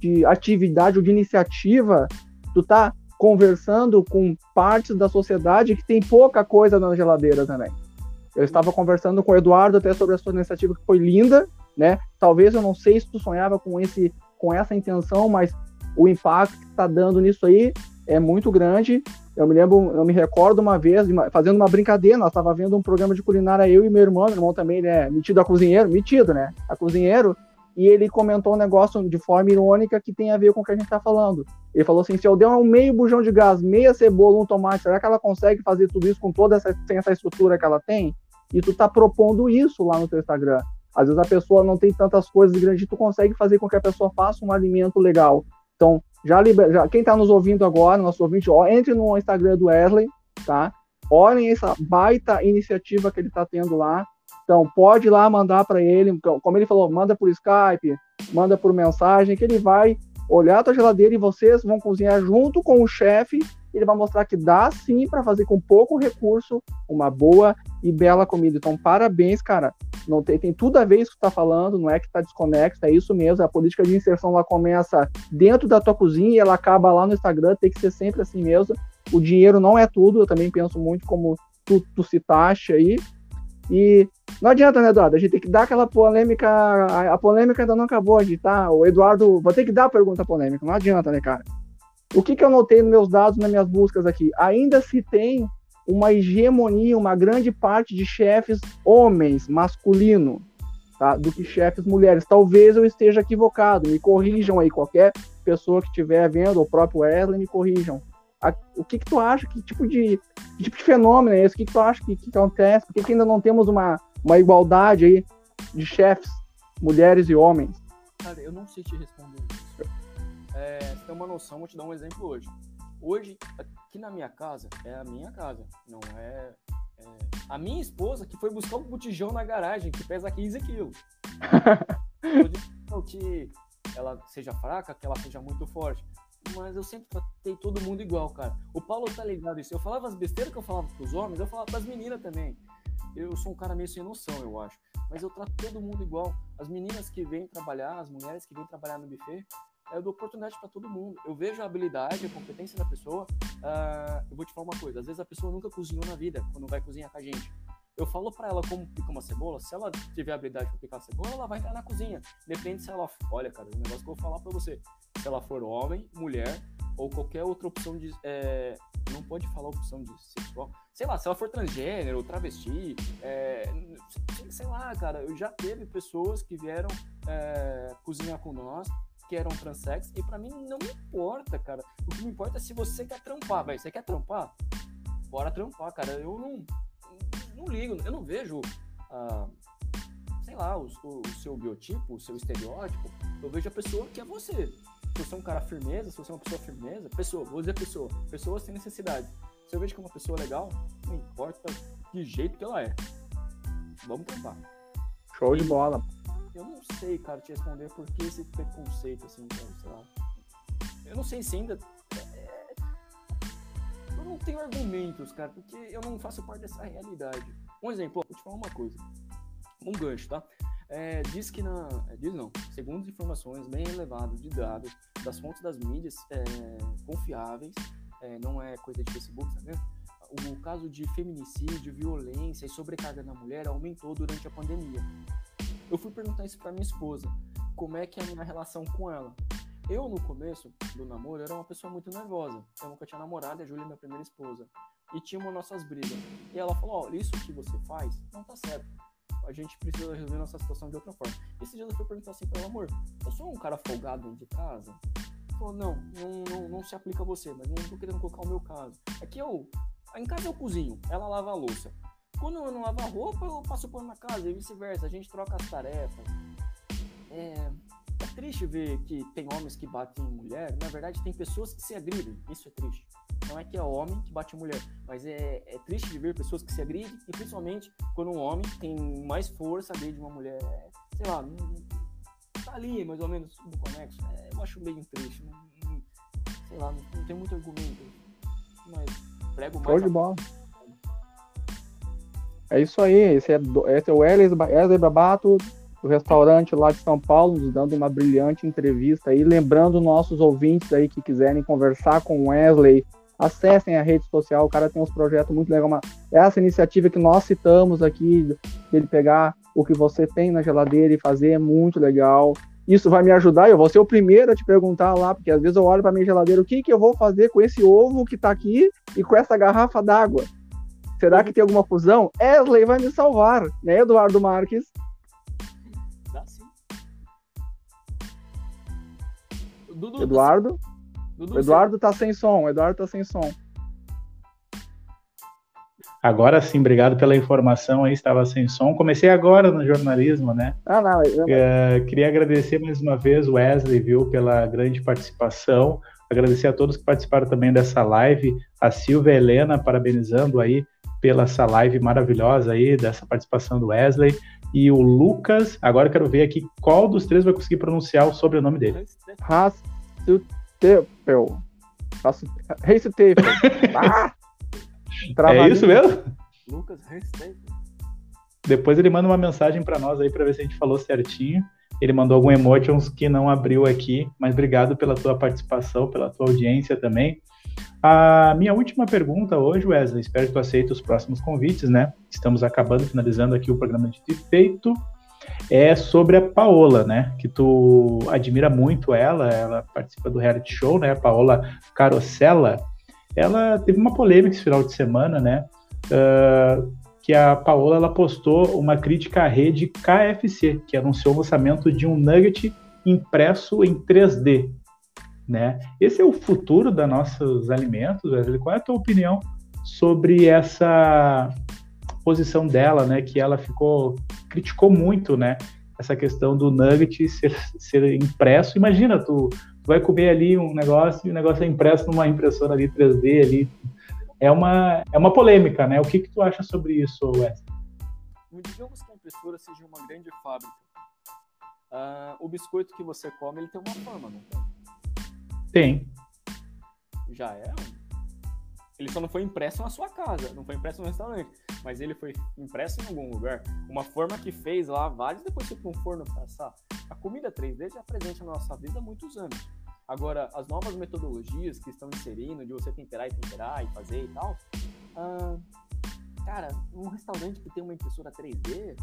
de atividade ou de iniciativa, tu tá conversando com partes da sociedade que tem pouca coisa na geladeira também. Eu estava conversando com o Eduardo até sobre a sua iniciativa que foi linda, né? Talvez eu não sei se tu sonhava com esse com essa intenção, mas o impacto que está dando nisso aí é muito grande. Eu me lembro, eu me recordo uma vez fazendo uma brincadeira, nós estava vendo um programa de culinária eu e meu irmão, meu irmão também, né, metido a cozinheiro, metido, né, a cozinheiro, e ele comentou um negócio de forma irônica que tem a ver com o que a gente está falando. Ele falou assim: se eu der um meio bujão de gás, meia cebola, um tomate, será que ela consegue fazer tudo isso com toda essa, sem essa estrutura que ela tem? E tu tá propondo isso lá no teu Instagram. Às vezes a pessoa não tem tantas coisas grandes, tu consegue fazer com que a pessoa faça um alimento legal. Então, já, liber... já quem está nos ouvindo agora, nosso ouvinte, ó, entre no Instagram do Wesley, tá? Olhem essa baita iniciativa que ele está tendo lá. Então, pode ir lá mandar para ele, como ele falou, manda por Skype, manda por mensagem, que ele vai olhar a tua geladeira e vocês vão cozinhar junto com o chefe. Ele vai mostrar que dá sim para fazer com pouco recurso uma boa e bela comida. Então, parabéns, cara. Não tem, tem tudo a ver isso que tu tá falando, não é que tá desconexo, é isso mesmo. A política de inserção lá começa dentro da tua cozinha e ela acaba lá no Instagram, tem que ser sempre assim mesmo. O dinheiro não é tudo, eu também penso muito como tu, tu citaste aí. E não adianta, né, Eduardo? A gente tem que dar aquela polêmica. A, polêmica ainda não acabou, a gente tá. O Eduardo. Vou ter que dar a pergunta polêmica, não adianta, né, cara? O que, que eu notei nos meus dados, nas minhas buscas aqui? Ainda se tem uma hegemonia, uma grande parte de chefes homens, masculino, tá? do que chefes mulheres. Talvez eu esteja equivocado, me corrijam aí, qualquer pessoa que estiver vendo, o próprio Wesley, me corrijam o que, que tu acha, que tipo de, que tipo de fenômeno é esse? O que, que tu acha que, que acontece? Por que, que ainda não temos uma, uma igualdade aí de chefes, mulheres e homens? Cara, eu não sei te responder isso. É, você tem uma noção, vou te dar um exemplo hoje. Hoje, aqui na minha casa, é a minha casa, não é, é a minha esposa que foi buscar um botijão na garagem que pesa 15 quilos. não que ela seja fraca, que ela seja muito forte mas eu sempre tratei todo mundo igual, cara. O Paulo tá ligado isso. Eu falava as besteiras que eu falava pros homens, eu falava pras meninas também. Eu sou um cara meio sem noção, eu acho. Mas eu trato todo mundo igual. As meninas que vêm trabalhar, as mulheres que vêm trabalhar no buffet, eu dou oportunidade para todo mundo. Eu vejo a habilidade, a competência da pessoa. Uh, eu vou te falar uma coisa: às vezes a pessoa nunca cozinhou na vida quando vai cozinhar com a gente. Eu falo para ela como picar uma cebola. Se ela tiver habilidade para picar cebola, ela vai entrar na cozinha. Depende se ela. Olha, cara, o um negócio que eu vou falar para você. Se ela for homem, mulher ou qualquer outra opção de. É... Não pode falar opção de sexual. Sei lá, se ela for transgênero, travesti, é... sei lá, cara. Eu já teve pessoas que vieram é... cozinhar com nós que eram transex e para mim não me importa, cara. O que me importa é se você quer trampar, velho. Você quer trampar? Bora trampar, cara. Eu não não ligo, eu não vejo, ah, sei lá, o, o, seu biotipo, o seu estereótipo. Eu vejo a pessoa que é você. Se você é um cara firmeza, se você é uma pessoa firmeza, pessoa, vou dizer pessoa, pessoas têm necessidade. Se eu vejo que é uma pessoa legal, não importa que jeito que ela é. Vamos tentar. Show de bola. Eu não sei, cara, te responder por que esse preconceito, assim, então, sei lá. Eu não sei se ainda não tenho argumentos, cara, porque eu não faço parte dessa realidade. Um exemplo, vou te falar uma coisa. Um gancho, tá? É, diz que na. É, diz não. Segundo informações bem elevadas de dados das fontes das mídias é, confiáveis, é, não é coisa de Facebook, tá vendo? O caso de feminicídio, violência e sobrecarga na mulher aumentou durante a pandemia. Eu fui perguntar isso para minha esposa, como é que é a minha relação com ela. Eu, no começo do namoro, era uma pessoa muito nervosa. Eu nunca tinha namorado, a Júlia é minha primeira esposa. E tínhamos nossas brigas. E ela falou: oh, isso que você faz não tá certo. A gente precisa resolver nossa situação de outra forma. Esse dia eu fui perguntar assim pra ela: Amor, eu sou um cara folgado dentro de casa? Ela falou: não, não, não, não se aplica a você, mas não tô querendo colocar o meu caso. É que eu. Em casa eu cozinho, ela lava a louça. Quando eu não lavo a roupa, eu passo pano na casa e vice-versa. A gente troca as tarefas. É É triste ver que tem homens que batem em mulher. Na verdade, tem pessoas que se agridem. Isso é triste. Não é que é homem que bate em mulher, mas é, é triste de ver pessoas que se agridem e principalmente quando um homem tem mais força de uma mulher. Sei lá, tá ali mais ou menos tudo conexo. É, eu acho bem triste. Não, não, sei lá, não, não tem muito argumento. Mas prego mais. Show de bola. É isso aí, esse é, esse é o Wesley Babato, do restaurante lá de São Paulo, nos dando uma brilhante entrevista aí. Lembrando nossos ouvintes aí que quiserem conversar com o Wesley, acessem a rede social, o cara tem uns projetos muito legais. Essa iniciativa que nós citamos aqui, dele pegar o que você tem na geladeira e fazer, é muito legal. Isso vai me ajudar, eu vou ser o primeiro a te perguntar lá, porque às vezes eu olho para minha geladeira, o que, que eu vou fazer com esse ovo que está aqui e com essa garrafa d'água? Será que tem alguma fusão? Wesley vai me salvar, né, Eduardo Marques? Dudu, Eduardo? Dudu, Eduardo tá sem som, Eduardo tá sem som. Agora sim, obrigado pela informação aí, estava sem som. Comecei agora no jornalismo, né? Ah, não. Eu... É, queria agradecer mais uma vez o Wesley, viu, pela grande participação. Agradecer a todos que participaram também dessa live. A Silvia Helena, parabenizando aí pela essa live maravilhosa aí, dessa participação do Wesley. E o Lucas, agora eu quero ver aqui qual dos três vai conseguir pronunciar o sobrenome dele. Rastutepel. Rastutepel. ah! É isso mesmo? Lucas. Depois ele manda uma mensagem para nós aí para ver se a gente falou certinho. Ele mandou algum emotions que não abriu aqui, mas obrigado pela tua participação, pela tua audiência também. A minha última pergunta hoje, Wesley, espero que tu aceite os próximos convites, né? Estamos acabando, finalizando aqui o programa de feito. É sobre a Paola, né? Que tu admira muito ela, ela participa do reality show, né? Paola Carosella. Ela teve uma polêmica esse final de semana, né? Uh, que a Paola ela postou uma crítica à rede KFC, que anunciou o lançamento de um nugget impresso em 3D né? Esse é o futuro dos nossos alimentos, Wesley. Qual é a tua opinião sobre essa posição dela, né? Que ela ficou criticou muito, né? Essa questão do nugget ser, ser impresso. Imagina, tu, tu vai comer ali um negócio e o negócio é impresso numa impressora ali 3D ali. É uma, é uma polêmica, né? O que, que tu acha sobre isso, Wesley? Digamos que a impressora seja uma grande fábrica. Uh, o biscoito que você come, ele tem uma forma, não tem? Tem. Já é? Ele só não foi impresso na sua casa, não foi impresso no restaurante, mas ele foi impresso em algum lugar. Uma forma que fez lá vários, depois foi para um forno passar. A comida 3D já é presente na nossa vida há muitos anos. Agora, as novas metodologias que estão inserindo, de você temperar e temperar e fazer e tal, cara, um restaurante que tem uma impressora 3D,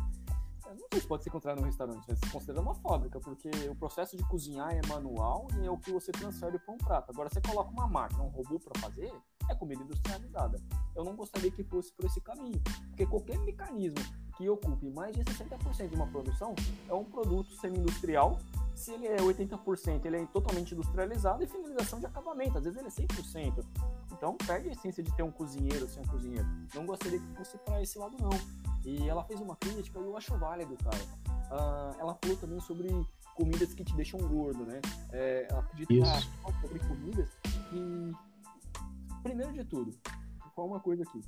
não sei se pode ser considerado um restaurante, mas se considera uma fábrica, porque o processo de cozinhar é manual e é o que você transfere para um prato. Agora, você coloca uma máquina, um robô para fazer, é comida industrializada. Eu não gostaria que fosse por esse caminho, porque qualquer mecanismo que ocupe mais de 60% de uma produção é um produto semi-industrial. Se ele é 80%, ele é totalmente industrializado e finalização de acabamento. Às vezes ele é 100%. Então perde a essência de ter um cozinheiro sem um cozinheiro. Não gostaria que fosse para esse lado, não. E ela fez uma crítica e eu acho válido, cara. Uh, ela falou também sobre comidas que te deixam gordo, né? É, ela acredita sobre comidas que, primeiro de tudo, qual uma coisa aqui.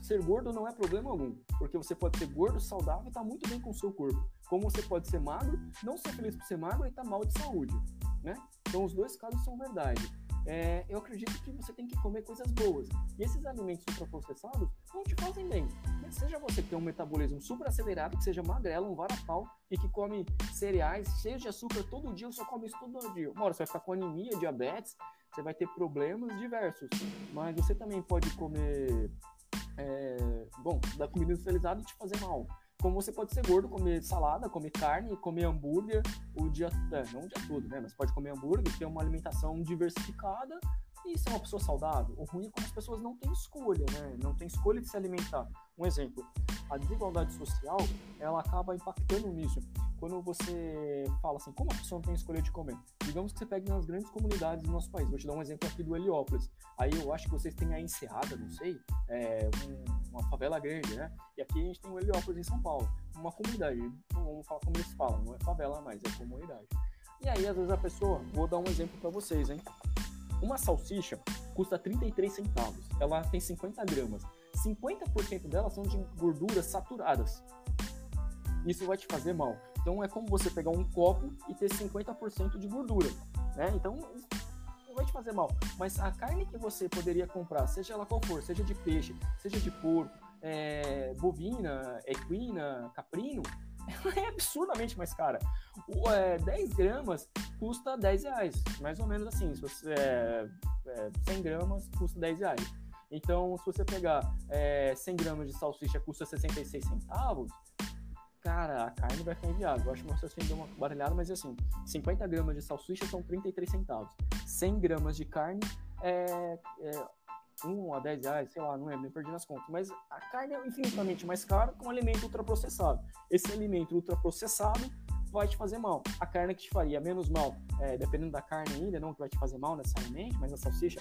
Ser gordo não é problema algum, porque você pode ser gordo, saudável e estar tá muito bem com o seu corpo. Como você pode ser magro, não ser feliz por ser magro e tá mal de saúde, né? Então os dois casos são verdade é, eu acredito que você tem que comer coisas boas. E esses alimentos ultraprocessados não te fazem bem. Seja você que tem um metabolismo super acelerado, que seja magrelo, um varapau, e que come cereais cheios de açúcar todo dia, ou só come isso todo dia. Uma hora você vai ficar com anemia, diabetes, você vai ter problemas diversos. Mas você também pode comer, é, bom, da comida industrializada e te fazer mal. Como você pode ser gordo, comer salada, comer carne, comer hambúrguer o dia, é, não o dia todo, né? Mas pode comer hambúrguer, ter uma alimentação diversificada e ser uma pessoa saudável. O ruim é quando as pessoas não têm escolha, né? Não tem escolha de se alimentar. Um exemplo, a desigualdade social, ela acaba impactando nisso. Quando você fala assim, como a pessoa não tem escolha de comer? Digamos que você pegue nas grandes comunidades do nosso país. Vou te dar um exemplo aqui do Heliópolis. Aí eu acho que vocês têm a Encerrada, não sei, é um, uma favela grande, né? E aqui a gente tem o Heliópolis em São Paulo. Uma comunidade, vamos falar como eles falam, não é favela mais, é comunidade. E aí, às vezes, a pessoa, vou dar um exemplo para vocês, hein? Uma salsicha custa 33 centavos. Ela tem 50 gramas. 50% delas são de gorduras saturadas. Isso vai te fazer mal. Então é como você pegar um copo e ter 50% de gordura, né? Então não vai te fazer mal. Mas a carne que você poderia comprar, seja ela qual for, seja de peixe, seja de porco, é, bovina, equina, caprino, ela é absurdamente mais cara. O, é, 10 gramas custa 10 reais, mais ou menos assim. Se você, é, é, 100 gramas custa 10 reais. Então, se você pegar é, 100 gramas de salsicha custa 66 centavos, cara, a carne vai ficar inviável. Eu acho que você assim deu uma baralhada, mas assim, 50 gramas de salsicha são 33 centavos. 100 gramas de carne é, é 1 a 10 reais, sei lá, não é, me perdi nas contas. Mas a carne é infinitamente mais cara que um alimento ultraprocessado. Esse alimento ultraprocessado vai te fazer mal. A carne que te faria menos mal, é, dependendo da carne ainda, não que vai te fazer mal necessariamente, mas a salsicha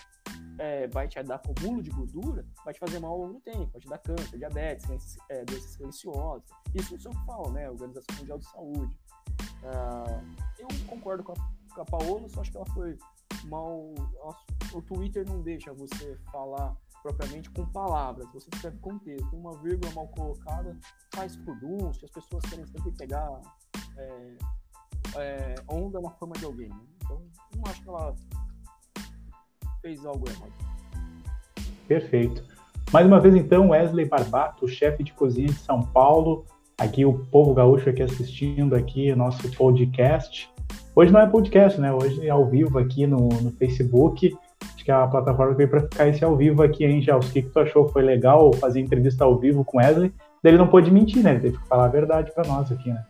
é, vai te dar acúmulo de gordura, vai te fazer mal ao longo do tempo, vai te dar câncer, diabetes, é, doenças siliciosas. Isso é o que fala, né? A Organização Mundial de Saúde. Uh, eu concordo com a, com a Paola, só acho que ela foi mal. O Twitter não deixa você falar propriamente com palavras, você escreve com texto. Uma vírgula mal colocada faz furdúncio, as pessoas querem sempre pegar é, é, onda na forma de alguém. Né? Então, não acho que ela fez algo errado. Perfeito. Mais uma vez, então, Wesley Barbato, chefe de cozinha de São Paulo, aqui o povo gaúcho aqui assistindo aqui nosso podcast. Hoje não é podcast, né? Hoje é ao vivo aqui no, no Facebook. Acho que é a plataforma que veio para ficar esse ao vivo aqui, hein, Gels? O que, que tu achou? Foi legal fazer entrevista ao vivo com Wesley? Ele não pôde mentir, né? Ele teve que falar a verdade para nós aqui, né?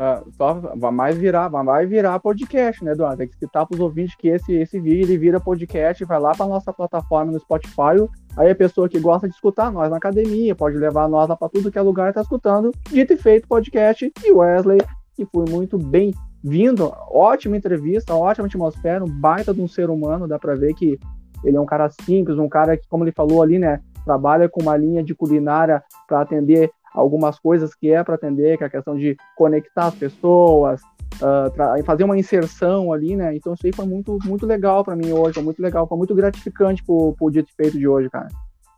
Uh, só vai mais virar, vai virar podcast, né, Eduardo? Tem que citar para os ouvintes que esse, esse vídeo ele vira podcast, vai lá para nossa plataforma no Spotify. Aí a pessoa que gosta de escutar nós na academia, pode levar nós lá para tudo que é lugar está escutando. Dito e feito podcast. E Wesley, que foi muito bem vindo, ótima entrevista, ótima atmosfera, um baita de um ser humano, dá para ver que ele é um cara simples, um cara que, como ele falou ali, né, trabalha com uma linha de culinária para atender algumas coisas que é para atender, que é a questão de conectar as pessoas, uh, fazer uma inserção ali, né? Então isso aí foi muito, muito legal para mim hoje, foi muito legal, foi muito gratificante pro, pro dito feito de hoje, cara.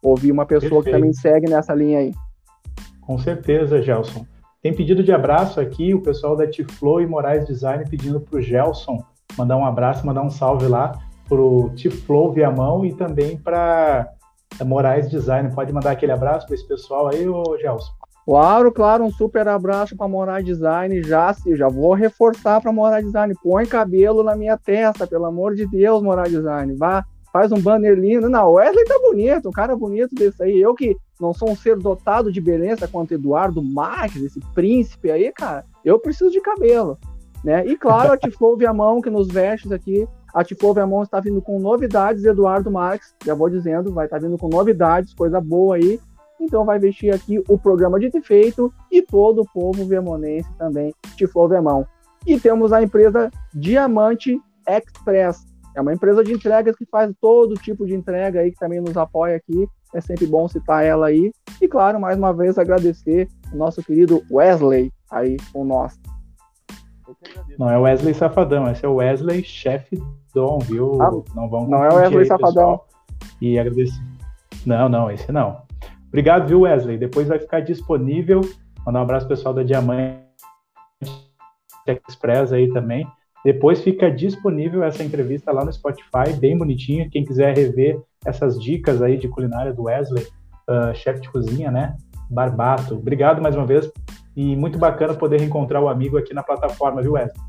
Ouvir uma pessoa Perfeito. que também segue nessa linha aí. Com certeza, Gelson. Tem pedido de abraço aqui, o pessoal da Tiflow e Moraes Design pedindo para o Gelson mandar um abraço, mandar um salve lá para o Tiflow Viamão e também para Moraes Design. Pode mandar aquele abraço para esse pessoal aí, ô Gelson? Claro, claro, um super abraço para Morar Design. Já, já vou reforçar para Morar Design. Põe cabelo na minha testa, pelo amor de Deus, Morar Design. Vá, faz um banner lindo. Não, Wesley tá bonito, um cara bonito desse aí. Eu que não sou um ser dotado de beleza quanto Eduardo Marques, esse príncipe aí, cara, eu preciso de cabelo. Né? E claro, a Tifou Viamão, que nos veste aqui. A Tifou Viamão está vindo com novidades, Eduardo Marques, já vou dizendo, vai estar tá vindo com novidades, coisa boa aí. Então vai vestir aqui o programa de feito e todo o povo vermonense também de Vermão. E temos a empresa Diamante Express. É uma empresa de entregas que faz todo tipo de entrega aí, que também nos apoia aqui. É sempre bom citar ela aí. E claro, mais uma vez agradecer o nosso querido Wesley aí com nós. Não é Wesley Safadão, esse é o Wesley Chefe Dom, viu? Ah, não vamos Não é o Wesley aí, Safadão. Pessoal. E agradecer. Não, não, esse não. Obrigado, viu, Wesley? Depois vai ficar disponível. Mandar um abraço pessoal da Diamante Express aí também. Depois fica disponível essa entrevista lá no Spotify, bem bonitinha. Quem quiser rever essas dicas aí de culinária do Wesley, uh, chefe de cozinha, né? Barbato. Obrigado mais uma vez. E muito bacana poder reencontrar o amigo aqui na plataforma, viu, Wesley?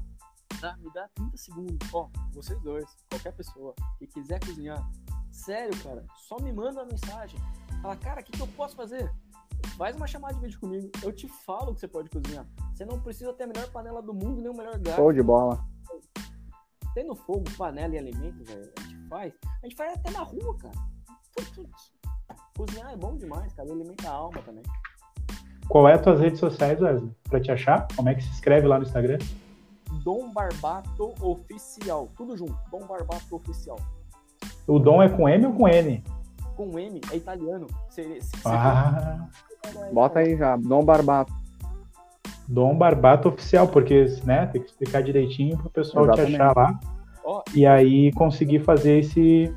Dá, me dá 30 segundos. Ó, vocês dois, qualquer pessoa que quiser cozinhar, sério, cara, só me manda uma mensagem. Fala, cara, o que, que eu posso fazer? Faz uma chamada de vídeo comigo. Eu te falo que você pode cozinhar. Você não precisa ter a melhor panela do mundo, nem o melhor gás. Show de bola. Tendo fogo, panela e alimentos, velho, a gente faz. A gente faz até na rua, cara. Cozinhar é bom demais, cara. Alimenta a alma também. Qual é as tuas redes sociais, Wesley? Pra te achar? Como é que se escreve lá no Instagram? Dom Barbato Oficial. Tudo junto. Dom Barbato Oficial. O Dom é com M ou com N? com M é italiano. ah. Bota aí já, Dom Barbato. Dom Barbato Oficial, porque né, tem que explicar direitinho para o pessoal Exatamente. te achar lá. Oh. E aí conseguir fazer esse,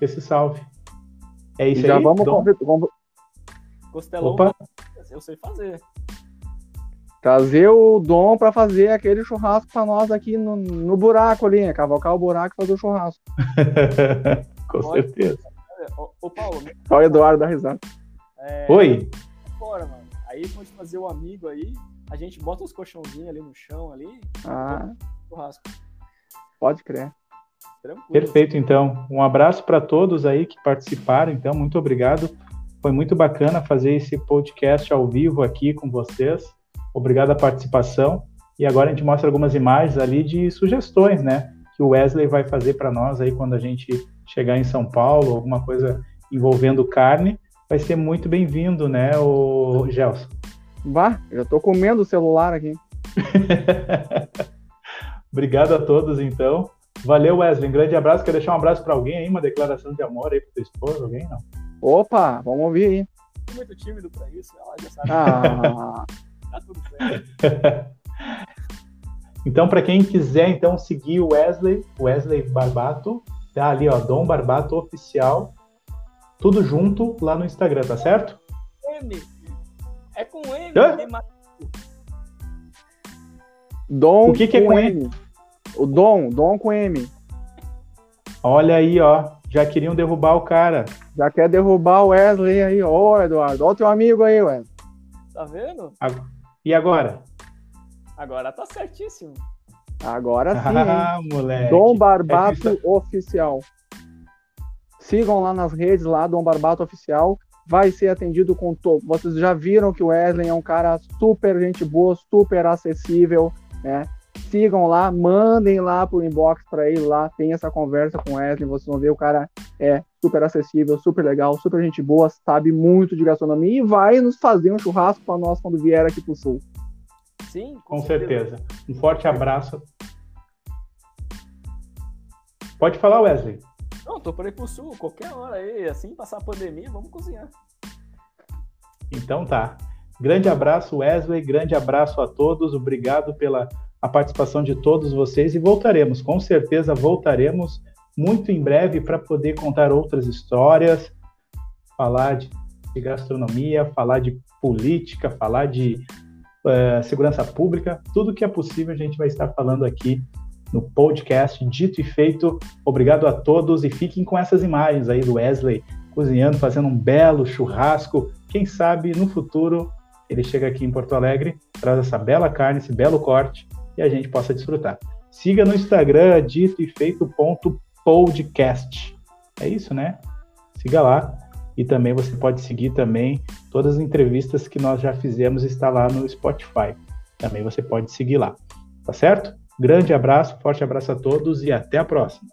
esse salve. É isso já aí? Vamos, vamos... Costelão, Opa. eu sei fazer. Trazer o Dom para fazer aquele churrasco para nós aqui no, no buraco ali, né? Cavalcar o buraco e fazer o churrasco. Com certeza. Ô, Paulo. Olha o Eduardo da risada. É... Oi. Bora, mano. Aí pode fazer o um amigo aí, a gente bota os colchãozinhos ali no chão ali. Ah. Churrasco. Pode crer. Tranquilo. Perfeito, então. Um abraço para todos aí que participaram, então, muito obrigado. Foi muito bacana fazer esse podcast ao vivo aqui com vocês. Obrigado a participação. E agora a gente mostra algumas imagens ali de sugestões, né? Que o Wesley vai fazer para nós aí quando a gente chegar em São Paulo, alguma coisa envolvendo carne. Vai ser muito bem-vindo, né, o Gelson? Vá, já estou comendo o celular aqui. Obrigado a todos, então. Valeu, Wesley. Um grande abraço. Quer deixar um abraço para alguém aí? Uma declaração de amor aí para tua esposa? Alguém? Não? Opa, vamos ouvir aí. Tô muito tímido para isso. Ela já sabe. Ah. Tá tudo certo. então, para quem quiser então seguir o Wesley, Wesley Barbato, tá ali, ó, Dom Barbato Oficial, tudo junto lá no Instagram, tá certo? M. É com M. Hã? Dom o que, que é com M? M? O Dom, Dom com M. Olha aí, ó. Já queriam derrubar o cara. Já quer derrubar o Wesley aí, ó, Eduardo. Ó o teu amigo aí, Wesley. Tá vendo? E agora? Agora tá certíssimo. Agora sim. Ah, moleque. Dom Barbato é Oficial. Sigam lá nas redes lá, Dom Barbato Oficial. Vai ser atendido com todo. Vocês já viram que o Wesley é um cara super gente boa, super acessível, né? Sigam lá, mandem lá pro inbox para ele lá, tem essa conversa com o Wesley, vocês vão ver o cara é super acessível, super legal, super gente boa, sabe muito de gastronomia e vai nos fazer um churrasco para nós quando vier aqui pro sul. Sim, com, com certeza. certeza. Um forte abraço. Pode falar, Wesley. Não, tô por aí pro sul, qualquer hora aí, assim passar a pandemia, vamos cozinhar. Então tá. Grande abraço, Wesley. Grande abraço a todos. Obrigado pela a participação de todos vocês e voltaremos, com certeza voltaremos muito em breve para poder contar outras histórias, falar de, de, gastronomia, falar de política, falar de uh, segurança pública, tudo que é possível a gente vai estar falando aqui no podcast Dito e Feito. Obrigado a todos e fiquem com essas imagens aí do Wesley cozinhando, fazendo um belo churrasco. Quem sabe no futuro ele chega aqui em Porto Alegre, traz essa bela carne, esse belo corte e a gente possa desfrutar. Siga no Instagram dito e feito.podcast. É isso, né? Siga lá. E também você pode seguir também todas as entrevistas que nós já fizemos está lá no Spotify. Também você pode seguir lá. Tá certo? Grande abraço, forte abraço a todos e até a próxima.